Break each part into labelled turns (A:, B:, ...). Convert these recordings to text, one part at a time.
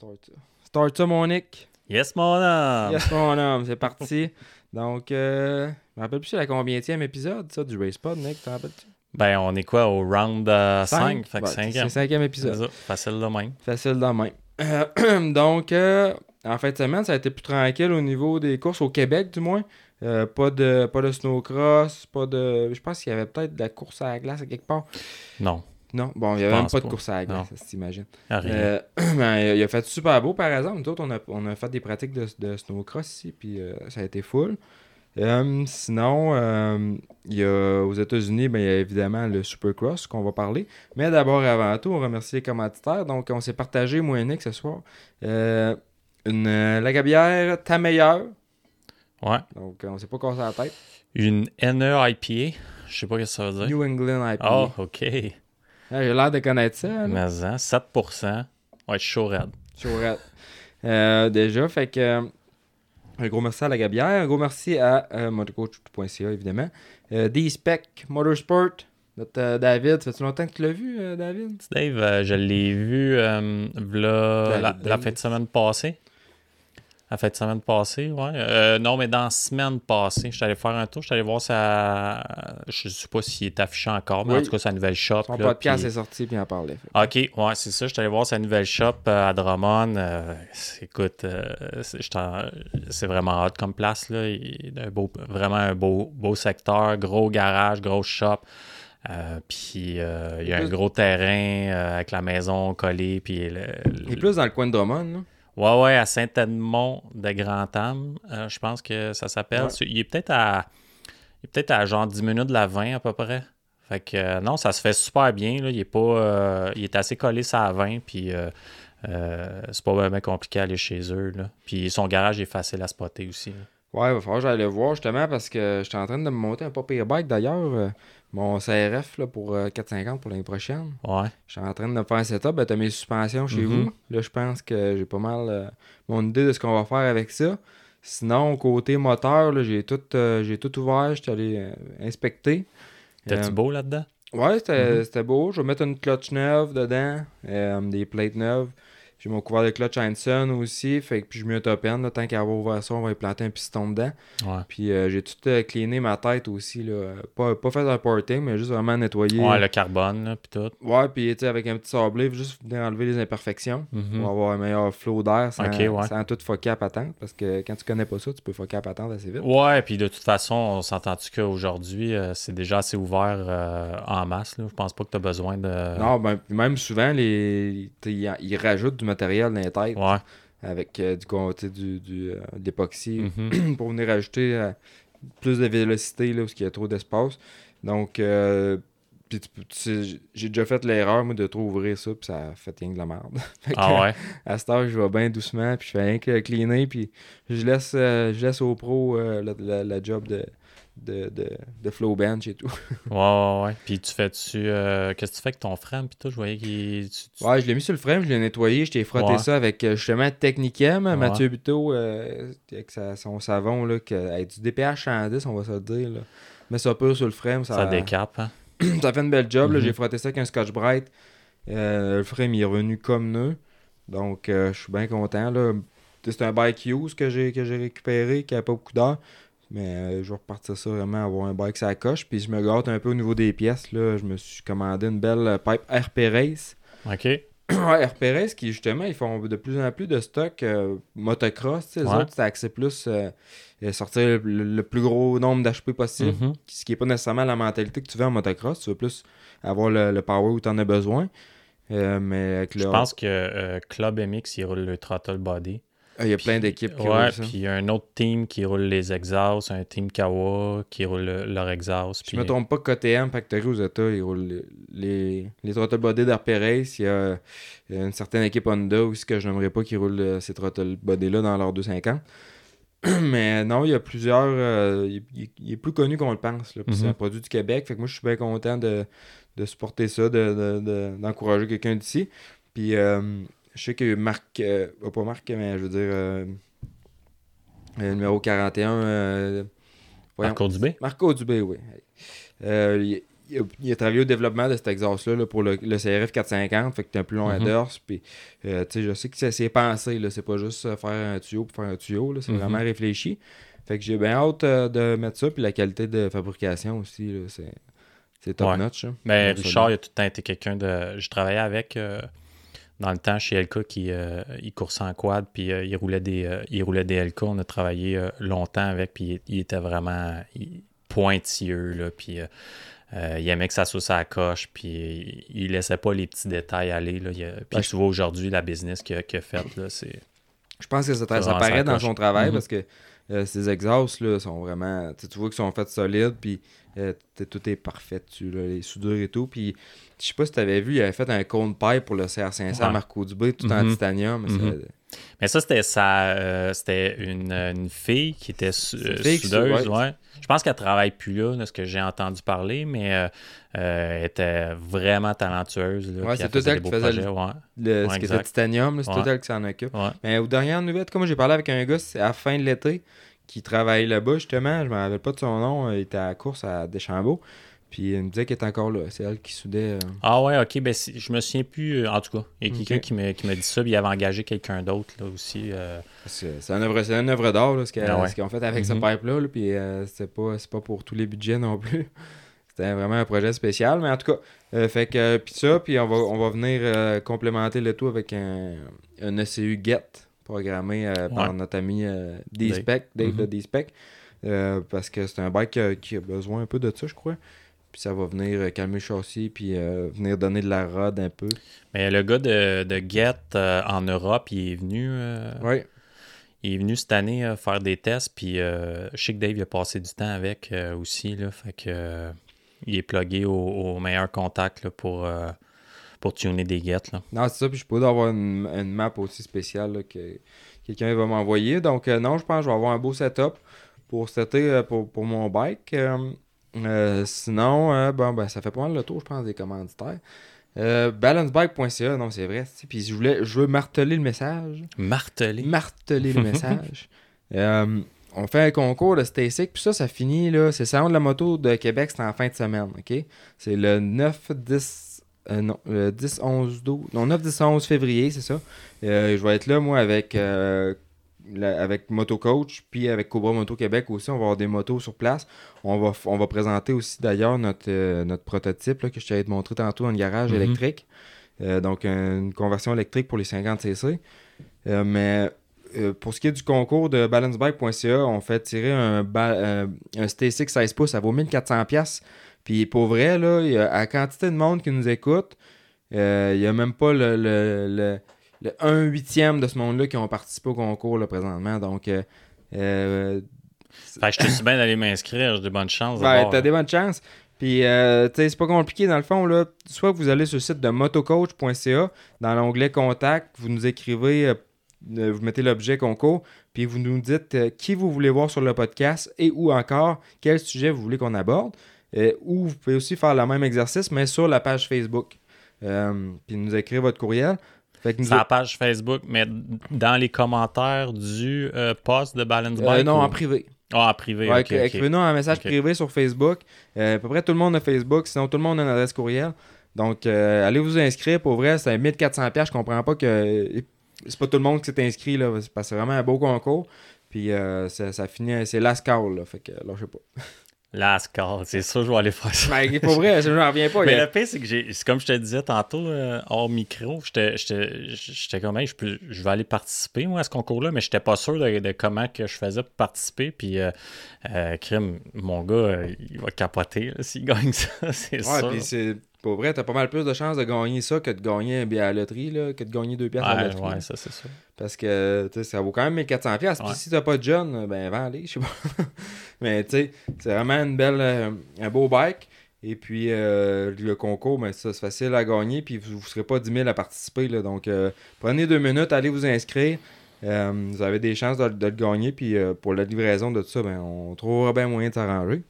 A: start ça. Start ça, mon Nick.
B: Yes, mon homme!
A: Yes, mon homme, c'est parti. Donc, euh, je me rappelle plus c'est la combienième épisode, ça, du RacePod, Nick, t'en rappelles-tu?
B: Ben, on est quoi, au round 5?
A: Cinq?
B: Fait que
A: Ouais,
B: 5
A: C'est le cinquième épisode.
B: Facile de même.
A: Facile de même. Euh, donc, euh, en fin de semaine, ça a été plus tranquille au niveau des courses, au Québec du moins. Euh, pas de pas de snowcross, pas de. Je pense qu'il y avait peut-être de la course à la glace à quelque part.
B: Non,
A: Non, bon, il n'y avait même pas de course à la glace, ça
B: rien.
A: Euh, ben, il a fait super beau par exemple. Nous autres, on a, on a fait des pratiques de, de snowcross ici, puis euh, ça a été full. Euh, sinon, euh, il y a, aux États-Unis, ben, il y a évidemment le Supercross qu'on va parler. Mais d'abord, avant tout, on remercie les commanditaires. Donc, on s'est partagé, moi et Nick, ce soir, une la gabière ta meilleure.
B: Ouais.
A: Donc, on s'est pas cassé la tête.
B: Une NE IPA. Je sais pas ce que ça veut dire.
A: New England IPA.
B: Oh, OK.
A: Ah, J'ai l'air de connaître ça.
B: Mais hein, 7%. Ouais, chaud raide.
A: Chaurette. Euh, déjà, fait que. euh, un gros merci à la Gabière. Un gros merci à euh, motocoach.ca, évidemment. Euh, D-Spec Motorsport. Notre euh, David. Ça fait longtemps que tu l'as vu, David?
B: Dave, je l'ai vu la, fin de semaine passée. La fin de semaine passée, ouais. Euh, non, mais dans la semaine passée, je suis allé faire un tour. Je suis allé voir sa. Je sais pas s'il est affiché encore, mais
A: Oui.
B: en tout cas, sa nouvelle shop.
A: Son podcast est sorti, puis en parlait.
B: Ok, ouais, c'est ça. Je suis allé voir sa nouvelle shop euh, à Drummond. Euh, écoute, euh, c'est vraiment hot comme place. Là. Il, un beau, vraiment un beau, beau secteur, gros garage, grosse shop. Euh, puis euh, il y a un gros terrain euh, avec la maison collée. Puis le-
A: Il est plus dans le coin de Drummond, là.
B: Ouais, ouais, à Saint-Edmond de Grand-Am, euh, je pense que ça s'appelle.
A: Ouais.
B: Il est peut-être à. Il est peut-être à genre 10 minutes de la 20 à peu près. Fait que euh, non, ça se fait super bien. Là. Il est pas. euh, il est assez collé ça à 20. Puis c'est pas vraiment compliqué à aller chez eux. Là. Puis son garage est facile à spotter aussi. là.
A: Ouais, il va falloir que j'aille le voir justement parce que j'étais en train de me monter un papier bike d'ailleurs. Mon CRF là, pour euh, 450 pour l'année prochaine.
B: Ouais.
A: Je suis en train de me faire un setup. Ben, t'as mes suspensions chez
B: Mhm.
A: vous. Là, je pense que j'ai pas mal euh, mon idée de ce qu'on va faire avec ça. Sinon, côté moteur, j'ai tout, euh, j'ai tout ouvert. J'étais allé euh, inspecter.
B: T'es-tu
A: Euh,
B: beau là-dedans?
A: Ouais, c'était
B: Mhm.
A: c'était beau. Je vais mettre une clutch neuve dedans, des plates neuves. J'ai mon couvert de clutch Hanson aussi. Fait que puis je mets un top end. là, tant qu'à avoir ouvert ça, on va y planter un piston dedans.
B: Ouais.
A: Puis euh, j'ai tout euh, cleané ma tête aussi. Là. Pas, pas fait un porting, mais juste vraiment nettoyer.
B: Ouais, le carbone, là, puis tout.
A: Ouais, puis avec un petit sablé, juste venir enlever les imperfections
B: Mhm.
A: pour avoir un meilleur flow d'air sans,
B: Ok, ouais.
A: sans tout foquer à patente. Parce que quand tu connais pas ça, tu peux foquer à patente assez vite.
B: Ouais, puis de toute façon, on s'entend-tu qu'aujourd'hui, euh, c'est déjà assez ouvert euh, en masse. Là? Je pense pas que tu as besoin de.
A: Non, ben, même souvent, les, ils rajoutent du matériel dans les têtes
B: Ouais.
A: avec euh, du, du, du, euh, de l'époxy
B: Mhm.
A: pour venir ajouter euh, plus de vélocité là, où il y a trop d'espace. Donc, j'ai déjà fait l'erreur, moi, de trop ouvrir ça, puis ça fait rien de la merde. Que,
B: Ah ouais?
A: À cette heure, je vais bien doucement, puis je fais rien que cleaner, puis je laisse, euh, je laisse au pro euh, la, la- la job de, de, de, de flow bench et tout.
B: Ouais, ouais, ouais. Puis tu fais-tu. euh, Qu'est-ce que tu fais avec ton frame? Puis toi, je voyais qu'il. tu-
A: Ouais, je l'ai mis sur le frame, je l'ai nettoyé, je t'ai frotté
B: Ouais.
A: ça avec euh, justement Technicam,
B: Ouais.
A: Mathieu Buteau, euh, avec sa- son savon, là, que, avec du DPH 110, on va se le dire. Là. Mets ça pur sur le frame, ça,
B: Ça décape, hein?
A: ça fait une belle job. là.
B: Mhm.
A: J'ai frotté ça avec un Scotch Bright. Euh, le frame il est revenu comme neuf. Donc je suis bien content. Là. C'est un bike use que j'ai récupéré, qui a pas beaucoup d'heures. Mais euh, je vais repartir ça vraiment, avoir un bike ça coche. Puis je me gâte un peu au niveau des pièces. Là. Je me suis commandé une belle euh, pipe RP Race.
B: OK.
A: ouais, RP Race qui justement, ils font de plus en plus de stock euh, motocross. Les
B: Ouais.
A: autres, c'est axé plus euh, sortir le, le plus gros nombre d'HP possible
B: Mhm.
A: ce qui n'est pas nécessairement la mentalité que tu veux en motocross. Tu veux plus avoir le, le power où tu en as besoin. Mais avec le.
B: Je pense que Club MX, il roule le throttle body.
A: Ah, il y a plein d'équipes qui
B: Ouais, puis il y a un autre team qui roule les exhausts, un team Kawa qui roule le- leur exhaust. Puis-
A: je me trompe pas, KTM, Factory aux États, ils roulent les, les, throttle body. Il y, a, une certaine équipe Honda aussi que je n'aimerais pas qui roule euh, ces throttle body-là dans leur 250. Mais non, il y a plusieurs. euh, il, est plus connu qu'on le pense. C'est
B: Mhm.
A: un produit du Québec. Fait que moi, je suis bien content de, de supporter ça, de- de- de- d'encourager quelqu'un d'ici. Puis euh, je sais que Marc. euh, pas Marc, mais je veux dire. euh, le numéro 41. euh, voyons.
B: Marco Dubé?
A: Marco Dubé, oui. Euh, il, il a, il a travaillé au développement de cet exhaust-là pour le, le CRF 450, fait que t'as un plus long. Puis, euh, tu sais, je sais que c'est- c'est pensé, là. C'est pas juste euh, faire un tuyau pour faire un tuyau. C'est
B: Mhm.
A: vraiment réfléchi. Fait que j'ai bien hâte euh, de mettre ça. Puis la qualité de fabrication aussi, c'est, c'est top
B: Ouais.
A: notch. hein.
B: Mais
A: Donc,
B: Richard,
A: ça,
B: il a tout le temps été quelqu'un de. Je travaillais avec euh, dans le temps chez LK qui euh, il coursait en quad, puis euh, il, roulait des, euh, il roulait des LK. On a travaillé euh, longtemps avec, puis il, il était vraiment il- pointilleux, là, puis il aimait que ça soit sa coche, puis il, il laissait pas les petits détails aller. Là, Il puis tu vois aujourd'hui la business qu'il a, faite, là, c'est.
A: Je pense que ça, ça
B: vraiment
A: paraît
B: sa
A: dans son travail
B: Mhm.
A: parce que ces exhausts là, sont vraiment. Tu vois qu'ils sont faits solides, puis tout est parfait dessus, là, les soudures et tout. Puis je sais pas si tu avais vu, il avait fait un cone pipe pour le CR500
B: Ouais.
A: Marco Dubé, tout en
B: Mhm.
A: titanium. mais
B: ça, c'était sa, euh, c'était une, une fille qui était su-
A: fille qui
B: soudeuse.
A: sou-
B: ouais. Je pense qu'elle travaille plus là, de ce que j'ai entendu parler, mais euh, euh, elle était vraiment talentueuse.
A: Ouais, c'est tout elle qui faisait
B: projets,
A: le- ce qui était titanium, c'est tout elle qui s'en occupe. Mais aux dernières nouvelles, comme j'ai parlé avec un gars, c'est à la fin de l'été, qui travaille là-bas justement, je me rappelle pas de son nom, il était à la course à Deschambault. Puis il me disait qu'il était encore là. C'est elle qui soudait. euh,
B: Ah ouais, ok, ben si- je me souviens plus, euh, en tout cas, il y a quelqu'un qui m'a qui dit ça, puis il avait engagé quelqu'un d'autre là aussi. euh,
A: C'est une œuvre, œuvre d'art, ce qu'elle-
B: Ah ouais.
A: qu'ils ont fait avec ce
B: Mhm.
A: pipe-là. là, puis euh, c'est pas, pas pour tous les budgets non plus. C'était vraiment un projet spécial. Mais en tout cas, fait que, puis ça, puis on va, on va venir complémenter le tout avec un, un ECU GET programmé par notre ami D-Spec, Dave de
B: Mhm.
A: D-Spec. euh, parce que c'est un bike qui a besoin un peu de ça, je crois. Puis ça va venir euh, calmer le châssis, puis euh, venir donner de la rod un peu.
B: Mais le gars de, de Get euh, en Europe, il est venu. euh. Il est venu cette année faire des tests, puis je sais que Dave il a passé du temps avec aussi, là, fait que il est plugué au, au meilleur contact là, pour, pour tuner des guettes. Là.
A: Non, c'est ça, puis je peux avoir une, une map aussi spéciale là, que quelqu'un va m'envoyer. Donc, non, je pense que je vais avoir un beau setup pour cet été pour, pour mon bike. Euh, sinon, euh, bon, ben, ça fait pas mal le tour, je pense, des commanditaires. Euh, balancebike.ca, non, c'est vrai. Puis je voulais, je veux marteler le message.
B: Martelé.
A: Marteler le message. Euh, on fait un concours de Stasic, puis ça, ça finit, là. C'est Salon de la moto de Québec, c'est en fin de semaine, OK? C'est le 9, 10, euh, non, le 10, 11, 12, non, 9, 10, 11 février, c'est ça. Je vais être là, moi, avec, la- avec Moto Coach, puis avec Cobra Moto Québec aussi. On va avoir des motos sur place. On va, on va présenter aussi, d'ailleurs, notre, euh, notre prototype, là, que je t'avais montré tantôt dans le garage
B: Mhm.
A: électrique. Euh, donc, une conversion électrique pour les 50cc. Euh, mais pour ce qui est du concours de balancebike.ca, on fait tirer un, un ST6 16 pouces, ça vaut 1400$. pièces. Puis pour vrai, là, il y a, à la quantité de monde qui nous écoute, il n'y a même pas le, le, le, le 1 huitième de ce monde-là qui ont participé au concours là, présentement. Donc, euh, euh,
B: Fait je te suis bien d'aller m'inscrire, j'ai de bonnes chances. d'abord.
A: t'as des bonnes chances. Puis, euh, tu sais, c'est pas compliqué dans le fond. Là. Soit vous allez sur le site de motocoach.ca, dans l'onglet Contact, vous nous écrivez, vous mettez l'objet concours, puis vous nous dites qui vous voulez voir sur le podcast et ou encore quel sujet vous voulez qu'on aborde. Ou vous pouvez aussi faire le même exercice, mais sur la page Facebook. Puis nous écrire votre courriel.
B: La page Facebook, mais dans les commentaires du euh, post de Balance
A: euh,
B: Bike.
A: non,
B: ou-
A: en privé.
B: Ah, en privé.
A: Ouais. Écrivez-nous un message privé sur Facebook. Euh, à peu près tout le monde a Facebook, sinon tout le monde a une adresse courriel. Donc, euh, allez vous inscrire. Pour vrai, c'est 1400$. pièces. Je comprends pas que c'est pas tout le monde qui s'est inscrit. Là, parce que c'est vraiment un beau concours. Puis euh, ça, ça finit, c'est last call. Là, fait que là, je sais pas.
B: Last call, c'est sûr, je vais aller faire ça.
A: Mais pour vrai, je n'en reviens pas.
B: Mais
A: a-
B: le pire, c'est que j'ai, comme je te disais tantôt, euh, hors micro, j'étais, comme, Hey, je, peux- je vais aller participer, moi, à ce concours-là, mais j'étais pas sûr de, de comment que je faisais pour participer. Puis, euh, euh, crime, mon gars, il va capoter s'il gagne ça, c'est
A: Ouais,
B: sûr.
A: puis c'est. Pour vrai, t'as pas mal plus de chances de gagner ça que de gagner un billet à la loterie, là, que de gagner deux pièces à la
B: Ouais,
A: loterie.
B: ouais, ça, c'est sûr.
A: Parce que ça vaut quand même 1400$. pièces. Puis
B: Ouais.
A: si t'as pas de jeune, ben va aller, je sais pas. Mais tu sais, c'est vraiment une belle, euh, un beau bike. Et puis euh, le concours, ben, ça, c'est facile à gagner. Puis vous ne serez pas 10 000 à participer. Là, donc euh, prenez deux minutes, allez vous inscrire. Euh, vous avez des chances de, de le gagner. Puis euh, pour la livraison de tout ça, ben, on trouvera bien moyen de s'arranger.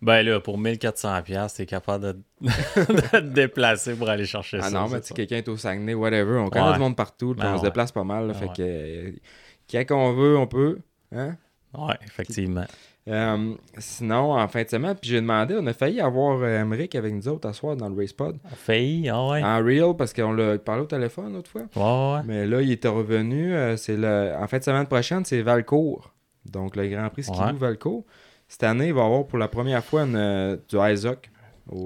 B: Ben là, pour 1400$, piastres, t'es capable de, de te déplacer pour aller chercher
A: Ah
B: ça.
A: non, mais
B: ça.
A: quelqu'un est au Saguenay, whatever. On connaît
B: Ouais.
A: du monde partout.
B: Ben
A: on se déplace pas mal. là,
B: Ben
A: fait
B: ouais.
A: que euh, quand on veut, on peut. Hein?
B: Ouais, effectivement.
A: Euh, sinon, en fin de semaine, puis j'ai demandé, on a failli avoir euh, Emmerich avec nous autres à soir dans le Race Pod.
B: On failli, ah ouais.
A: En real, parce qu'on l'a parlé au téléphone l'autre fois.
B: Ouais, ouais.
A: Mais là, il était revenu. euh, c'est le... En fin de semaine prochaine, c'est Valcourt. Donc, le Grand Prix Skidoo. Valcourt. Cette année, il va y avoir pour la première fois une, euh, du ISOC.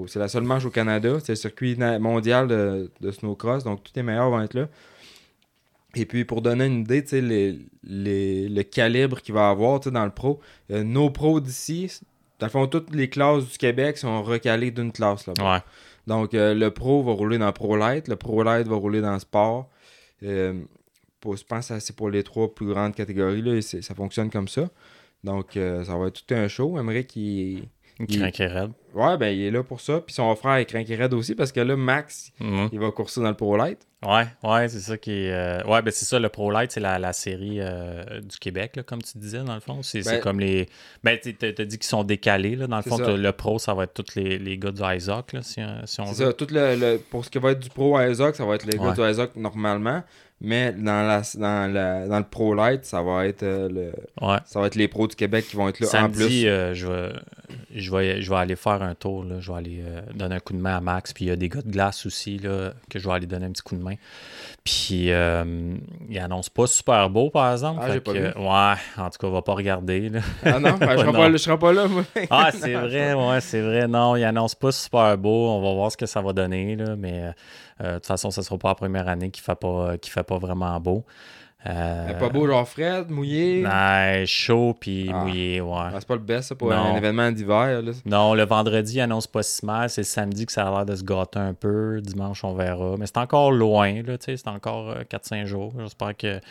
A: C'est la seule manche au Canada. C'est le circuit mondial de, de snowcross. Donc, tous les meilleurs vont être là. Et puis, pour donner une idée, les, les- le calibre qu'il va avoir dans le pro, euh, nos pros d'ici, dans le fond, toutes les classes du Québec sont recalées d'une classe là-bas.
B: Ouais.
A: Donc, euh, le Pro va rouler dans Pro Light, le Pro Light va rouler dans Sport. Euh, pour- je pense que c'est pour les trois plus grandes catégories, là, et ça fonctionne comme ça. Donc, euh, ça va être tout un show. J'aimerais qu'il. Il-
B: crinquée raide.
A: Ouais, ben, il est là pour ça. Puis son frère est craqué raide aussi, parce que là, Max,
B: Mhm.
A: il va courser dans le Pro Light.
B: Ouais, ouais, c'est ça qui est. euh, Ouais, ben c'est ça, le Pro Light, c'est la, la série euh, du Québec, là, comme tu disais, dans le fond. C'est
A: Ben-
B: comme les. Ben, tu t'as dit qu'ils sont décalés, là. Dans le fond, le Pro, ça va être tous les, les gars du Isaac, là, si, si on
A: C'est
B: veut.
A: ça. Tout le, le- pour ce qui va être du Pro ISOC, ça va être les gars du ISOC normalement. Mais dans, la, dans, la- dans le Pro Light, ça va être euh, le,
B: Ouais.
A: ça va être les pros du Québec qui vont être là en plus.
B: Samedi, euh, je, vais, je, vais, je vais aller faire un tour. Là. Je vais aller euh, donner un coup de main à Max. Puis il y a des gars de glace aussi là, que je vais aller donner un petit coup de main. Puis euh, il annonce pas super beau, par exemple.
A: Ah, pas
B: que,
A: vu.
B: Ouais, en tout cas, on va pas regarder. Là.
A: Ah non, ben, je
B: Ouais,
A: je serai pas là, moi.
B: Ah, c'est vrai, ouais, c'est vrai. Non, il annonce pas super beau. On va voir ce que ça va donner, là, mais de toute façon, ce sera pas la première année qu'il fait pas, qu'il fait pas vraiment beau. Euh,
A: Euh, Pas beau, genre Fred, mouillé?
B: Non, chaud puis
A: Ah.
B: mouillé, ouais.
A: Ah, c'est pas le best ça, pour
B: Non.
A: un événement d'hiver.
B: Non, le vendredi, il annonce pas si mal. C'est samedi que ça a l'air de se gâter un peu. Dimanche, on verra. Mais c'est encore loin, là, tu sais, c'est encore euh, 4-5 jours. J'espère que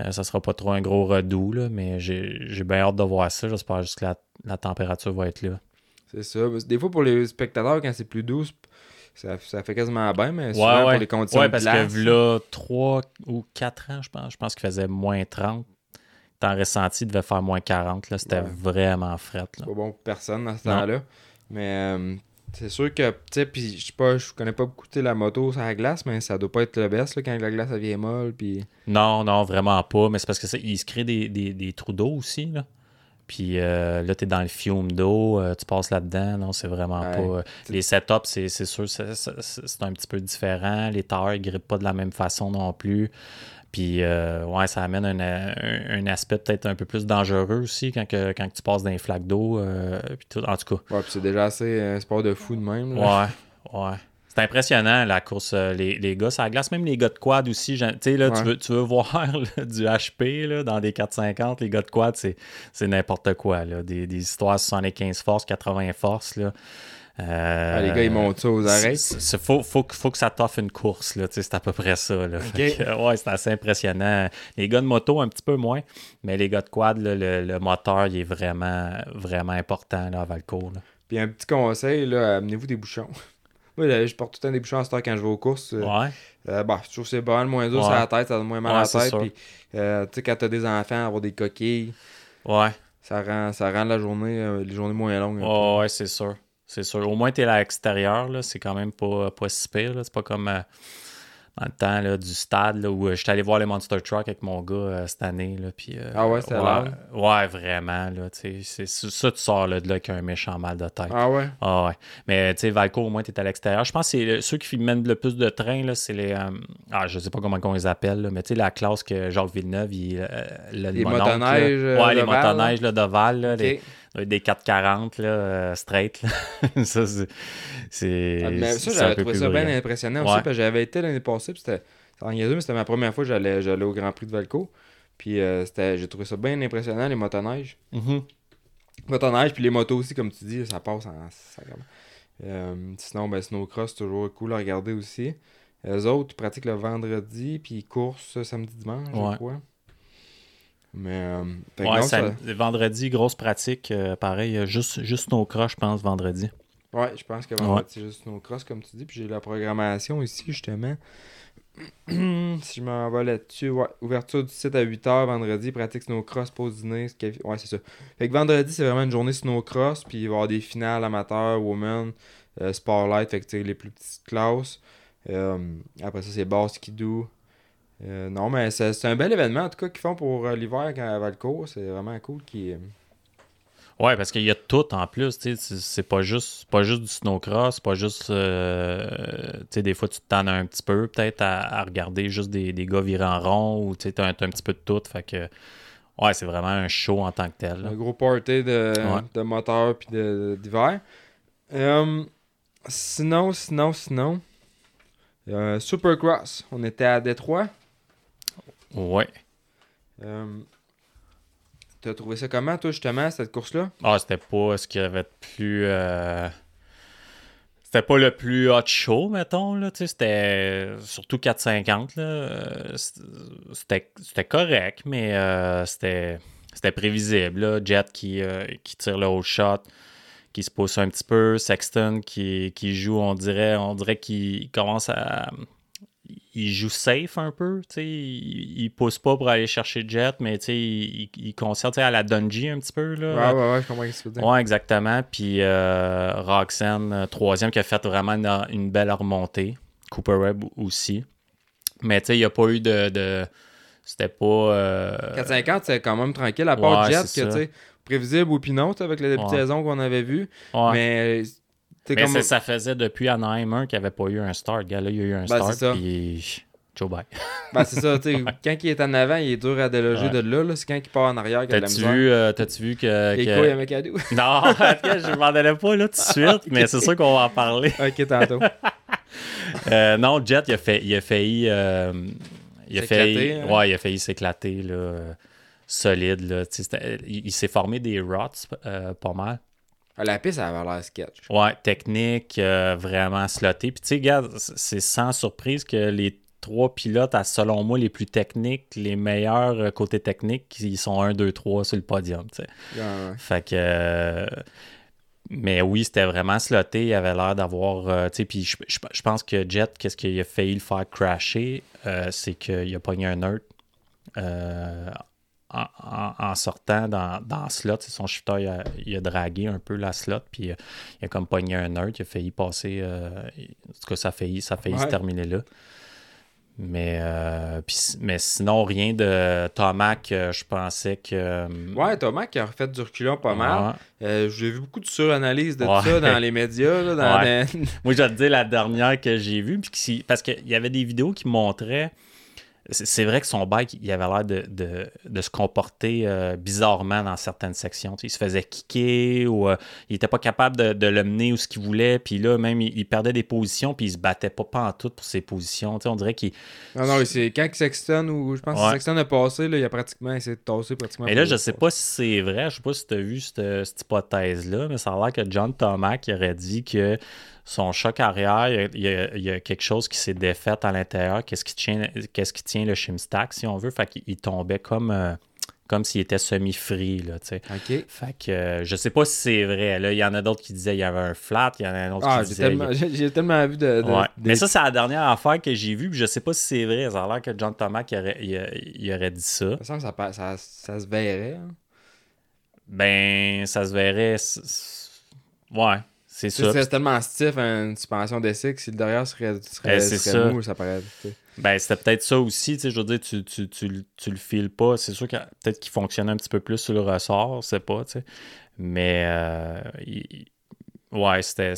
B: euh, ça sera pas trop un gros redout, là, mais j'ai bien hâte de voir ça. J'espère juste que la, la température va être là.
A: C'est ça. Des fois, pour les spectateurs, quand c'est plus doux, ça, ça fait quasiment bien, mais souvent
B: ouais.
A: pour les conditions
B: Ouais,
A: de
B: parce
A: place,
B: que là, 3 ou 4 ans, je pense, je pense qu'il faisait moins 30. Temps ressenti, il devait faire moins 40. Là, c'était vraiment fret. Là.
A: c'est pas bon pour personne dans ce temps-là. Mais euh, c'est sûr que, tu sais, puis je sais pas, je connais pas beaucoup la moto sur la glace, mais ça doit pas être le best là, quand la glace elle vient molle. Puis...
B: Non, non, vraiment pas. Mais c'est parce que ça, il se crée des, des, des trous d'eau aussi. Là. Puis euh, là, tu es dans le fiume d'eau, euh, tu passes là-dedans. Non, c'est vraiment
A: Ouais.
B: pas. les setups, c'est sûr, c'est un petit peu différent. Les tailleurs, ils grippent pas de la même façon non plus. Puis, euh, ouais, ça amène un, un- un aspect peut-être un peu plus dangereux aussi quand, que- quand tu passes dans les flaques d'eau. puis tout. En tout cas,
A: Ouais, puis c'est déjà assez un sport de fou de même. là.
B: Ouais, ouais. C'est impressionnant la course, euh, les, les gars, ça glace, même les gars de quad aussi. là, tu, veux, tu veux voir là, du HP là, dans des 450, les gars de quad, c'est, n'importe quoi. Là. Des, des histoires 75 forces, 80 forces. Là. Euh,
A: Ah, les gars, ils montent ça aux arrêts.
B: c'est- faut, faut, que- faut que ça t'offre une course, là, c'est à peu près ça. Là. Fait que, ouais, c'est assez impressionnant. Les gars de moto, un petit peu moins, mais les gars de quad, là, le, le moteur, il est vraiment, vraiment important là, à Valcourt.
A: Puis un petit conseil, amenez-vous des bouchons. Moi, là, je porte tout le temps des bouchons à cette heure quand je vais aux courses. Euh,
B: Ouais.
A: euh, bah, je trouve que c'est pas mal moins dur
B: Ouais.
A: sur la tête, ça donne moins mal à la tête. Puis, euh, tu sais, quand t'as des enfants, avoir des coquilles,
B: Ouais.
A: ça rend, ça rend la journée, euh, les journées moins longues.
B: Oh, ouais, c'est sûr. C'est sûr. Au moins, tu es à l'extérieur, là. C'est quand même pas, pas si pire, là. C'est pas comme dans le temps là, du stade, là, où euh, j'étais allé voir les Monster Truck avec mon gars euh, cette année, là. Puis, euh,
A: Ah ouais, c'était
B: ouais,
A: loud?
B: ouais, vraiment, là. C'est ça, tu sors là, de là avec un méchant mal de tête.
A: Ah ouais?
B: Ah ouais. Mais tu sais, Valco, au moins, tu es à l'extérieur. Je pense que c'est ceux qui mènent le plus de trains, là, c'est les. euh, ah, je sais pas comment on les appelle, là, mais tu sais, la classe que Jacques Villeneuve, il, le
A: Les
B: là.
A: motoneiges,
B: Ouais, les
A: là.
B: motoneiges là, de Val, là, les- des 440 là, euh, straight. là. ça, c'est.
A: Ah, mais ça, j'avais trouvé ça bien impressionnant
B: Ouais.
A: aussi, parce que j'avais été l'année passée, puis c'était c'était en niaiseux, mais c'était ma première fois que j'allais j'allais au Grand Prix de Valco. Puis euh, c'était- j'ai trouvé ça bien impressionnant, les motoneiges.
B: Mhm.
A: Motoneige, puis les motos aussi, comme tu dis, ça passe en sacrément. Euh, sinon, ben, snowcross, toujours cool à regarder aussi. Les autres, ils pratiquent le vendredi, puis ils coursent samedi, dimanche,
B: Ouais.
A: je crois. Mais, euh,
B: Ouais, ça- vendredi, grosse pratique. euh, pareil, euh, juste, juste nos croches, je pense, vendredi.
A: ouais, je pense que vendredi, c'est juste snowcross, comme tu dis. Puis j'ai la programmation ici, justement. si je m'en vais là-dessus, ouais, ouverture du site à 8h vendredi, pratique snowcross, pause dîner, ouais, c'est ça. Fait que vendredi, c'est vraiment une journée snowcross, puis il va y avoir des finales amateurs, women, euh, sport light, fait que les plus petites classes. Euh, après ça, c'est bar skidoo. Euh, non, mais c'est c'est un bel événement, en tout cas, qu'ils font pour euh, l'hiver quand à Valcourt. C'est vraiment cool. Qui...
B: Ouais, parce qu'il y a tout en plus, c'est- pas juste, pas juste du snowcross, c'est pas juste, euh, des fois tu te tannes un petit peu peut-être à, à regarder juste des, des gars virer en rond ou tu t'as un, petit peu de tout, fait que, ouais, c'est vraiment un show en tant que tel. là.
A: Un gros party de,
B: Ouais.
A: de moteur puis de- d'hiver. Euh, sinon, sinon, sinon. euh, Supercross. On était à Détroit.
B: Ouais.
A: Euh, T'as trouvé ça comment, toi, justement, cette course-là?
B: Ah, c'était pas ce qu'il y avait de plus. euh, C'était pas le plus hot show, mettons. Là, c'était surtout 450. là, euh, C'était c'était correct, mais euh, c'était c'était prévisible. Là. Jet qui, euh, qui tire le haut shot, qui se pousse un petit peu. Sexton qui, qui joue, on dirait, on dirait qu'il commence à. Il joue safe un peu, il, il pousse pas pour aller chercher Jet, mais il, il concerne à la Dungy un petit peu. Là.
A: Ouais, ouais, ouais, je comprends ce que tu veux dire.
B: Ouais, exactement. Puis euh, Roxanne, euh, troisième, qui a fait vraiment une, une belle remontée. Cooper Webb aussi. Mais tu sais, il n'y a pas eu de. de- C'était pas. euh,
A: 450, c'est quand même tranquille, à part
B: Ouais,
A: Jet, que,
B: ça.
A: tu sais, prévisible ou puis non, avec le début de
B: Ouais.
A: saison qu'on avait vu.
B: ouais.
A: Mais,
B: Mais
A: comme...
B: ça faisait depuis Anaheim 1 qu'il n'y avait pas eu un start. Le gars-là, il y a eu un
A: Ben,
B: start. Puis. Joe bye.
A: Ben, c'est ça, tu sais, quand il est en avant, il est dur à déloger
B: Ouais.
A: de là, là. c'est quand il part en arrière qu'il a de la misère.
B: vu, euh, t'as-tu vu que.
A: Quoi, il y a McAdoo?
B: Non, je m'en allais pas là tout de suite, mais c'est sûr qu'on va en parler.
A: ok, tantôt.
B: Euh, non, Jet, il a, fait, il a failli. euh, il a
A: S'éclater,
B: failli.
A: hein?
B: Ouais, il a failli s'éclater, là. solide, là. Il s'est formé des rots euh, pas mal.
A: Ah, la piste, avait l'air sketch.
B: Ouais, technique, euh, vraiment sloté. Puis tu sais, regarde, c'est sans surprise que les trois pilotes, à, selon moi, les plus techniques, les meilleurs euh, côté technique, ils sont 1, 2, 3 sur le podium, tu sais.
A: Ouais, ouais.
B: Fait que. euh, mais oui, c'était vraiment sloté. Il avait l'air d'avoir. euh, tu sais, puis je, je- je pense que Jet, qu'est-ce qu'il a failli le faire crasher C'est qu'il a pogné un nerd euh, en, sortant dans, dans slot. Son shifter, il a, il a dragué un peu la slot, puis euh, il a comme pogné un nerd. Il a failli passer. euh, en tout cas, ça a failli, ça a failli se terminer là. Mais, euh, mais sinon, rien de Tomac, euh, je pensais que. euh,
A: Ouais, Thomas qui a refait du reculon pas mal.
B: Ouais.
A: J'ai vu beaucoup de suranalyse de
B: Ouais.
A: ça dans les médias. Là, dans
B: Ouais.
A: les-
B: Moi, je vais te dire la dernière que j'ai vue, parce qu'il y avait des vidéos qui montraient. C'est vrai que son bike, il avait l'air de, de- de se comporter euh, bizarrement dans certaines sections. Tu sais, il se faisait kicker ou euh, il était pas capable de, de le mener où ce qu'il voulait. Puis là, même, il, il perdait des positions, puis il se battait pas, pas en tout pour ses positions. Tu sais, on dirait qu'il.
A: Non, non, c'est quand que Sexton ou je pense que
B: Ouais.
A: Sexton a passé, là, il a pratiquement essayé de tasser pratiquement.
B: Mais là, je sais pas si c'est vrai. Je sais pas si tu as vu cette, cette hypothèse-là, mais ça a l'air que John Thomas qui aurait dit que son choc arrière, il y a, il y il quelque chose qui s'est défait à l'intérieur. Qu'est-ce qui tient, qu'est-ce qui tient le shimstack, si on veut? Fait qu'il il tombait comme, euh, comme s'il était semi-free, là, tu sais.
A: Ok.
B: Fait que euh, je sais pas si c'est vrai. Là, il y en a d'autres qui disaient qu'il y avait un flat, il y en a un autre
A: Ah,
B: qui disait...
A: tellement, j'ai j'ai tellement vu de. de-
B: Ouais.
A: des-
B: Mais ça, c'est la dernière affaire que j'ai vue, puis je sais pas si c'est vrai. Ça a l'air que John Thomas qui aurait, il, il aurait dit ça.
A: Il me semble que ça, pa- ça, ça se verrait. hein.
B: Ben, ça se verrait. Ouais, c'est ça.
A: C'est tellement stiff une suspension d'essai que si le derrière serait, serait,
B: Eh,
A: serait mou, ça paraît.
B: Ben, c'était peut-être ça aussi. Tu sais, je veux dire, tu, tu, tu, le- tu le files pas. C'est sûr que peut-être qu'il fonctionnait un petit peu plus sur le ressort, c'est pas, tu sais. Mais, euh, il- ouais, c'était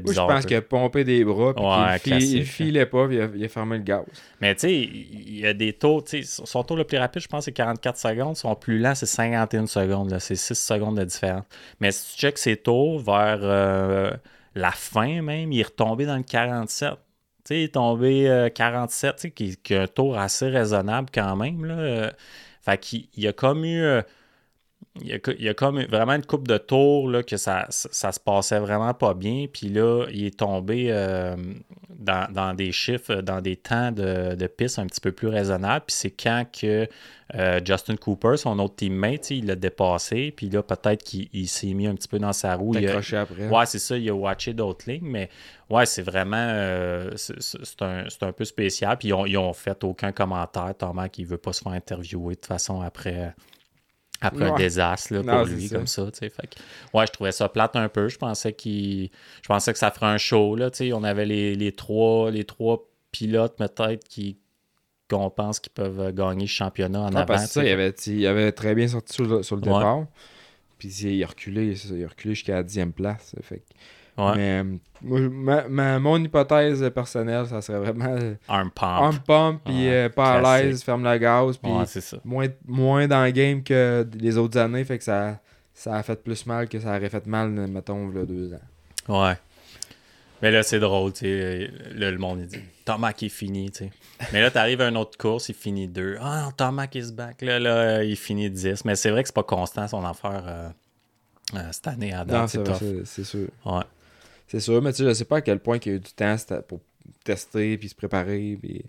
A: Moi, je
B: bizarre. un
A: pense qu'il a pompé des bras, puis
B: Ouais,
A: qu'il fi- il filait pas, puis il a, il a fermé le gaz.
B: Mais tu sais, il y a des sais, son tour le plus rapide, je pense, c'est 44 secondes. Son plus lent, c'est 51 secondes. là. C'est 6 secondes de différence. Mais si tu checkes ses tours vers euh, la fin même, il est retombé dans le 47. Tu sais, il est tombé euh, 47, tu sais, qui, qui est un tour assez raisonnable quand même. Là. Euh, Fait qu'il il a comme eu... euh, il y, a, il y a comme vraiment une coupe de tours là, que ça, ça, ça se passait vraiment pas bien. Puis là, il est tombé euh, dans, dans des chiffres, dans des temps de, de piste un petit peu plus raisonnables. Puis c'est quand que euh, Justin Cooper, son autre teammate, il l'a dépassé. Puis là, peut-être qu'il il s'est mis un petit peu dans sa roue. Il a-
A: accroché après.
B: Ouais, c'est ça, il a watché d'autres lignes, mais ouais, c'est vraiment. euh, c'est un, un peu spécial. Puis ils ont, ils ont fait aucun commentaire, Thomas, qui veut pas se faire interviewer de toute façon après. Après un désastre là,
A: Non,
B: pour lui,
A: ça.
B: comme ça. Fait que, ouais, je trouvais ça plate un peu. Je pensais qu'il. Je pensais que ça ferait un show. Là, on avait les, les trois, les trois pilotes, peut-être, qui, qu'on pense qu'ils peuvent gagner le championnat en
A: Non,
B: avant.
A: parce que ça, il avait, il avait très bien sorti sur le, sur le
B: Ouais.
A: départ. Puis il a reculé, il a reculé jusqu'à la 10e place. Fait que-
B: Ouais.
A: Mais euh, moi, ma, ma- mon hypothèse personnelle, ça serait vraiment euh,
B: Arm pump.
A: arm pump, puis
B: Ouais,
A: euh, pas à l'aise, ferme la gaz, puis
B: Ouais,
A: moins, moins dans le game que les autres années. Fait que ça, ça a fait plus mal que ça aurait fait mal, mettons, là, deux ans.
B: Ouais. Mais là, c'est drôle, tu sais. Là, le monde, il dit qui est fini, tu sais. Mais là, t'arrives à une autre course, il finit 2. Ah non, Thomas is back. Là, là, il finit 10. Mais c'est vrai que c'est pas constant son affaire euh, euh, cette année à
A: Non,
B: date.
A: c'est sûr.
B: Ouais.
A: C'est sûr, mais tu sais, je sais pas à quel point il y a eu du temps pour tester, puis se préparer, puis...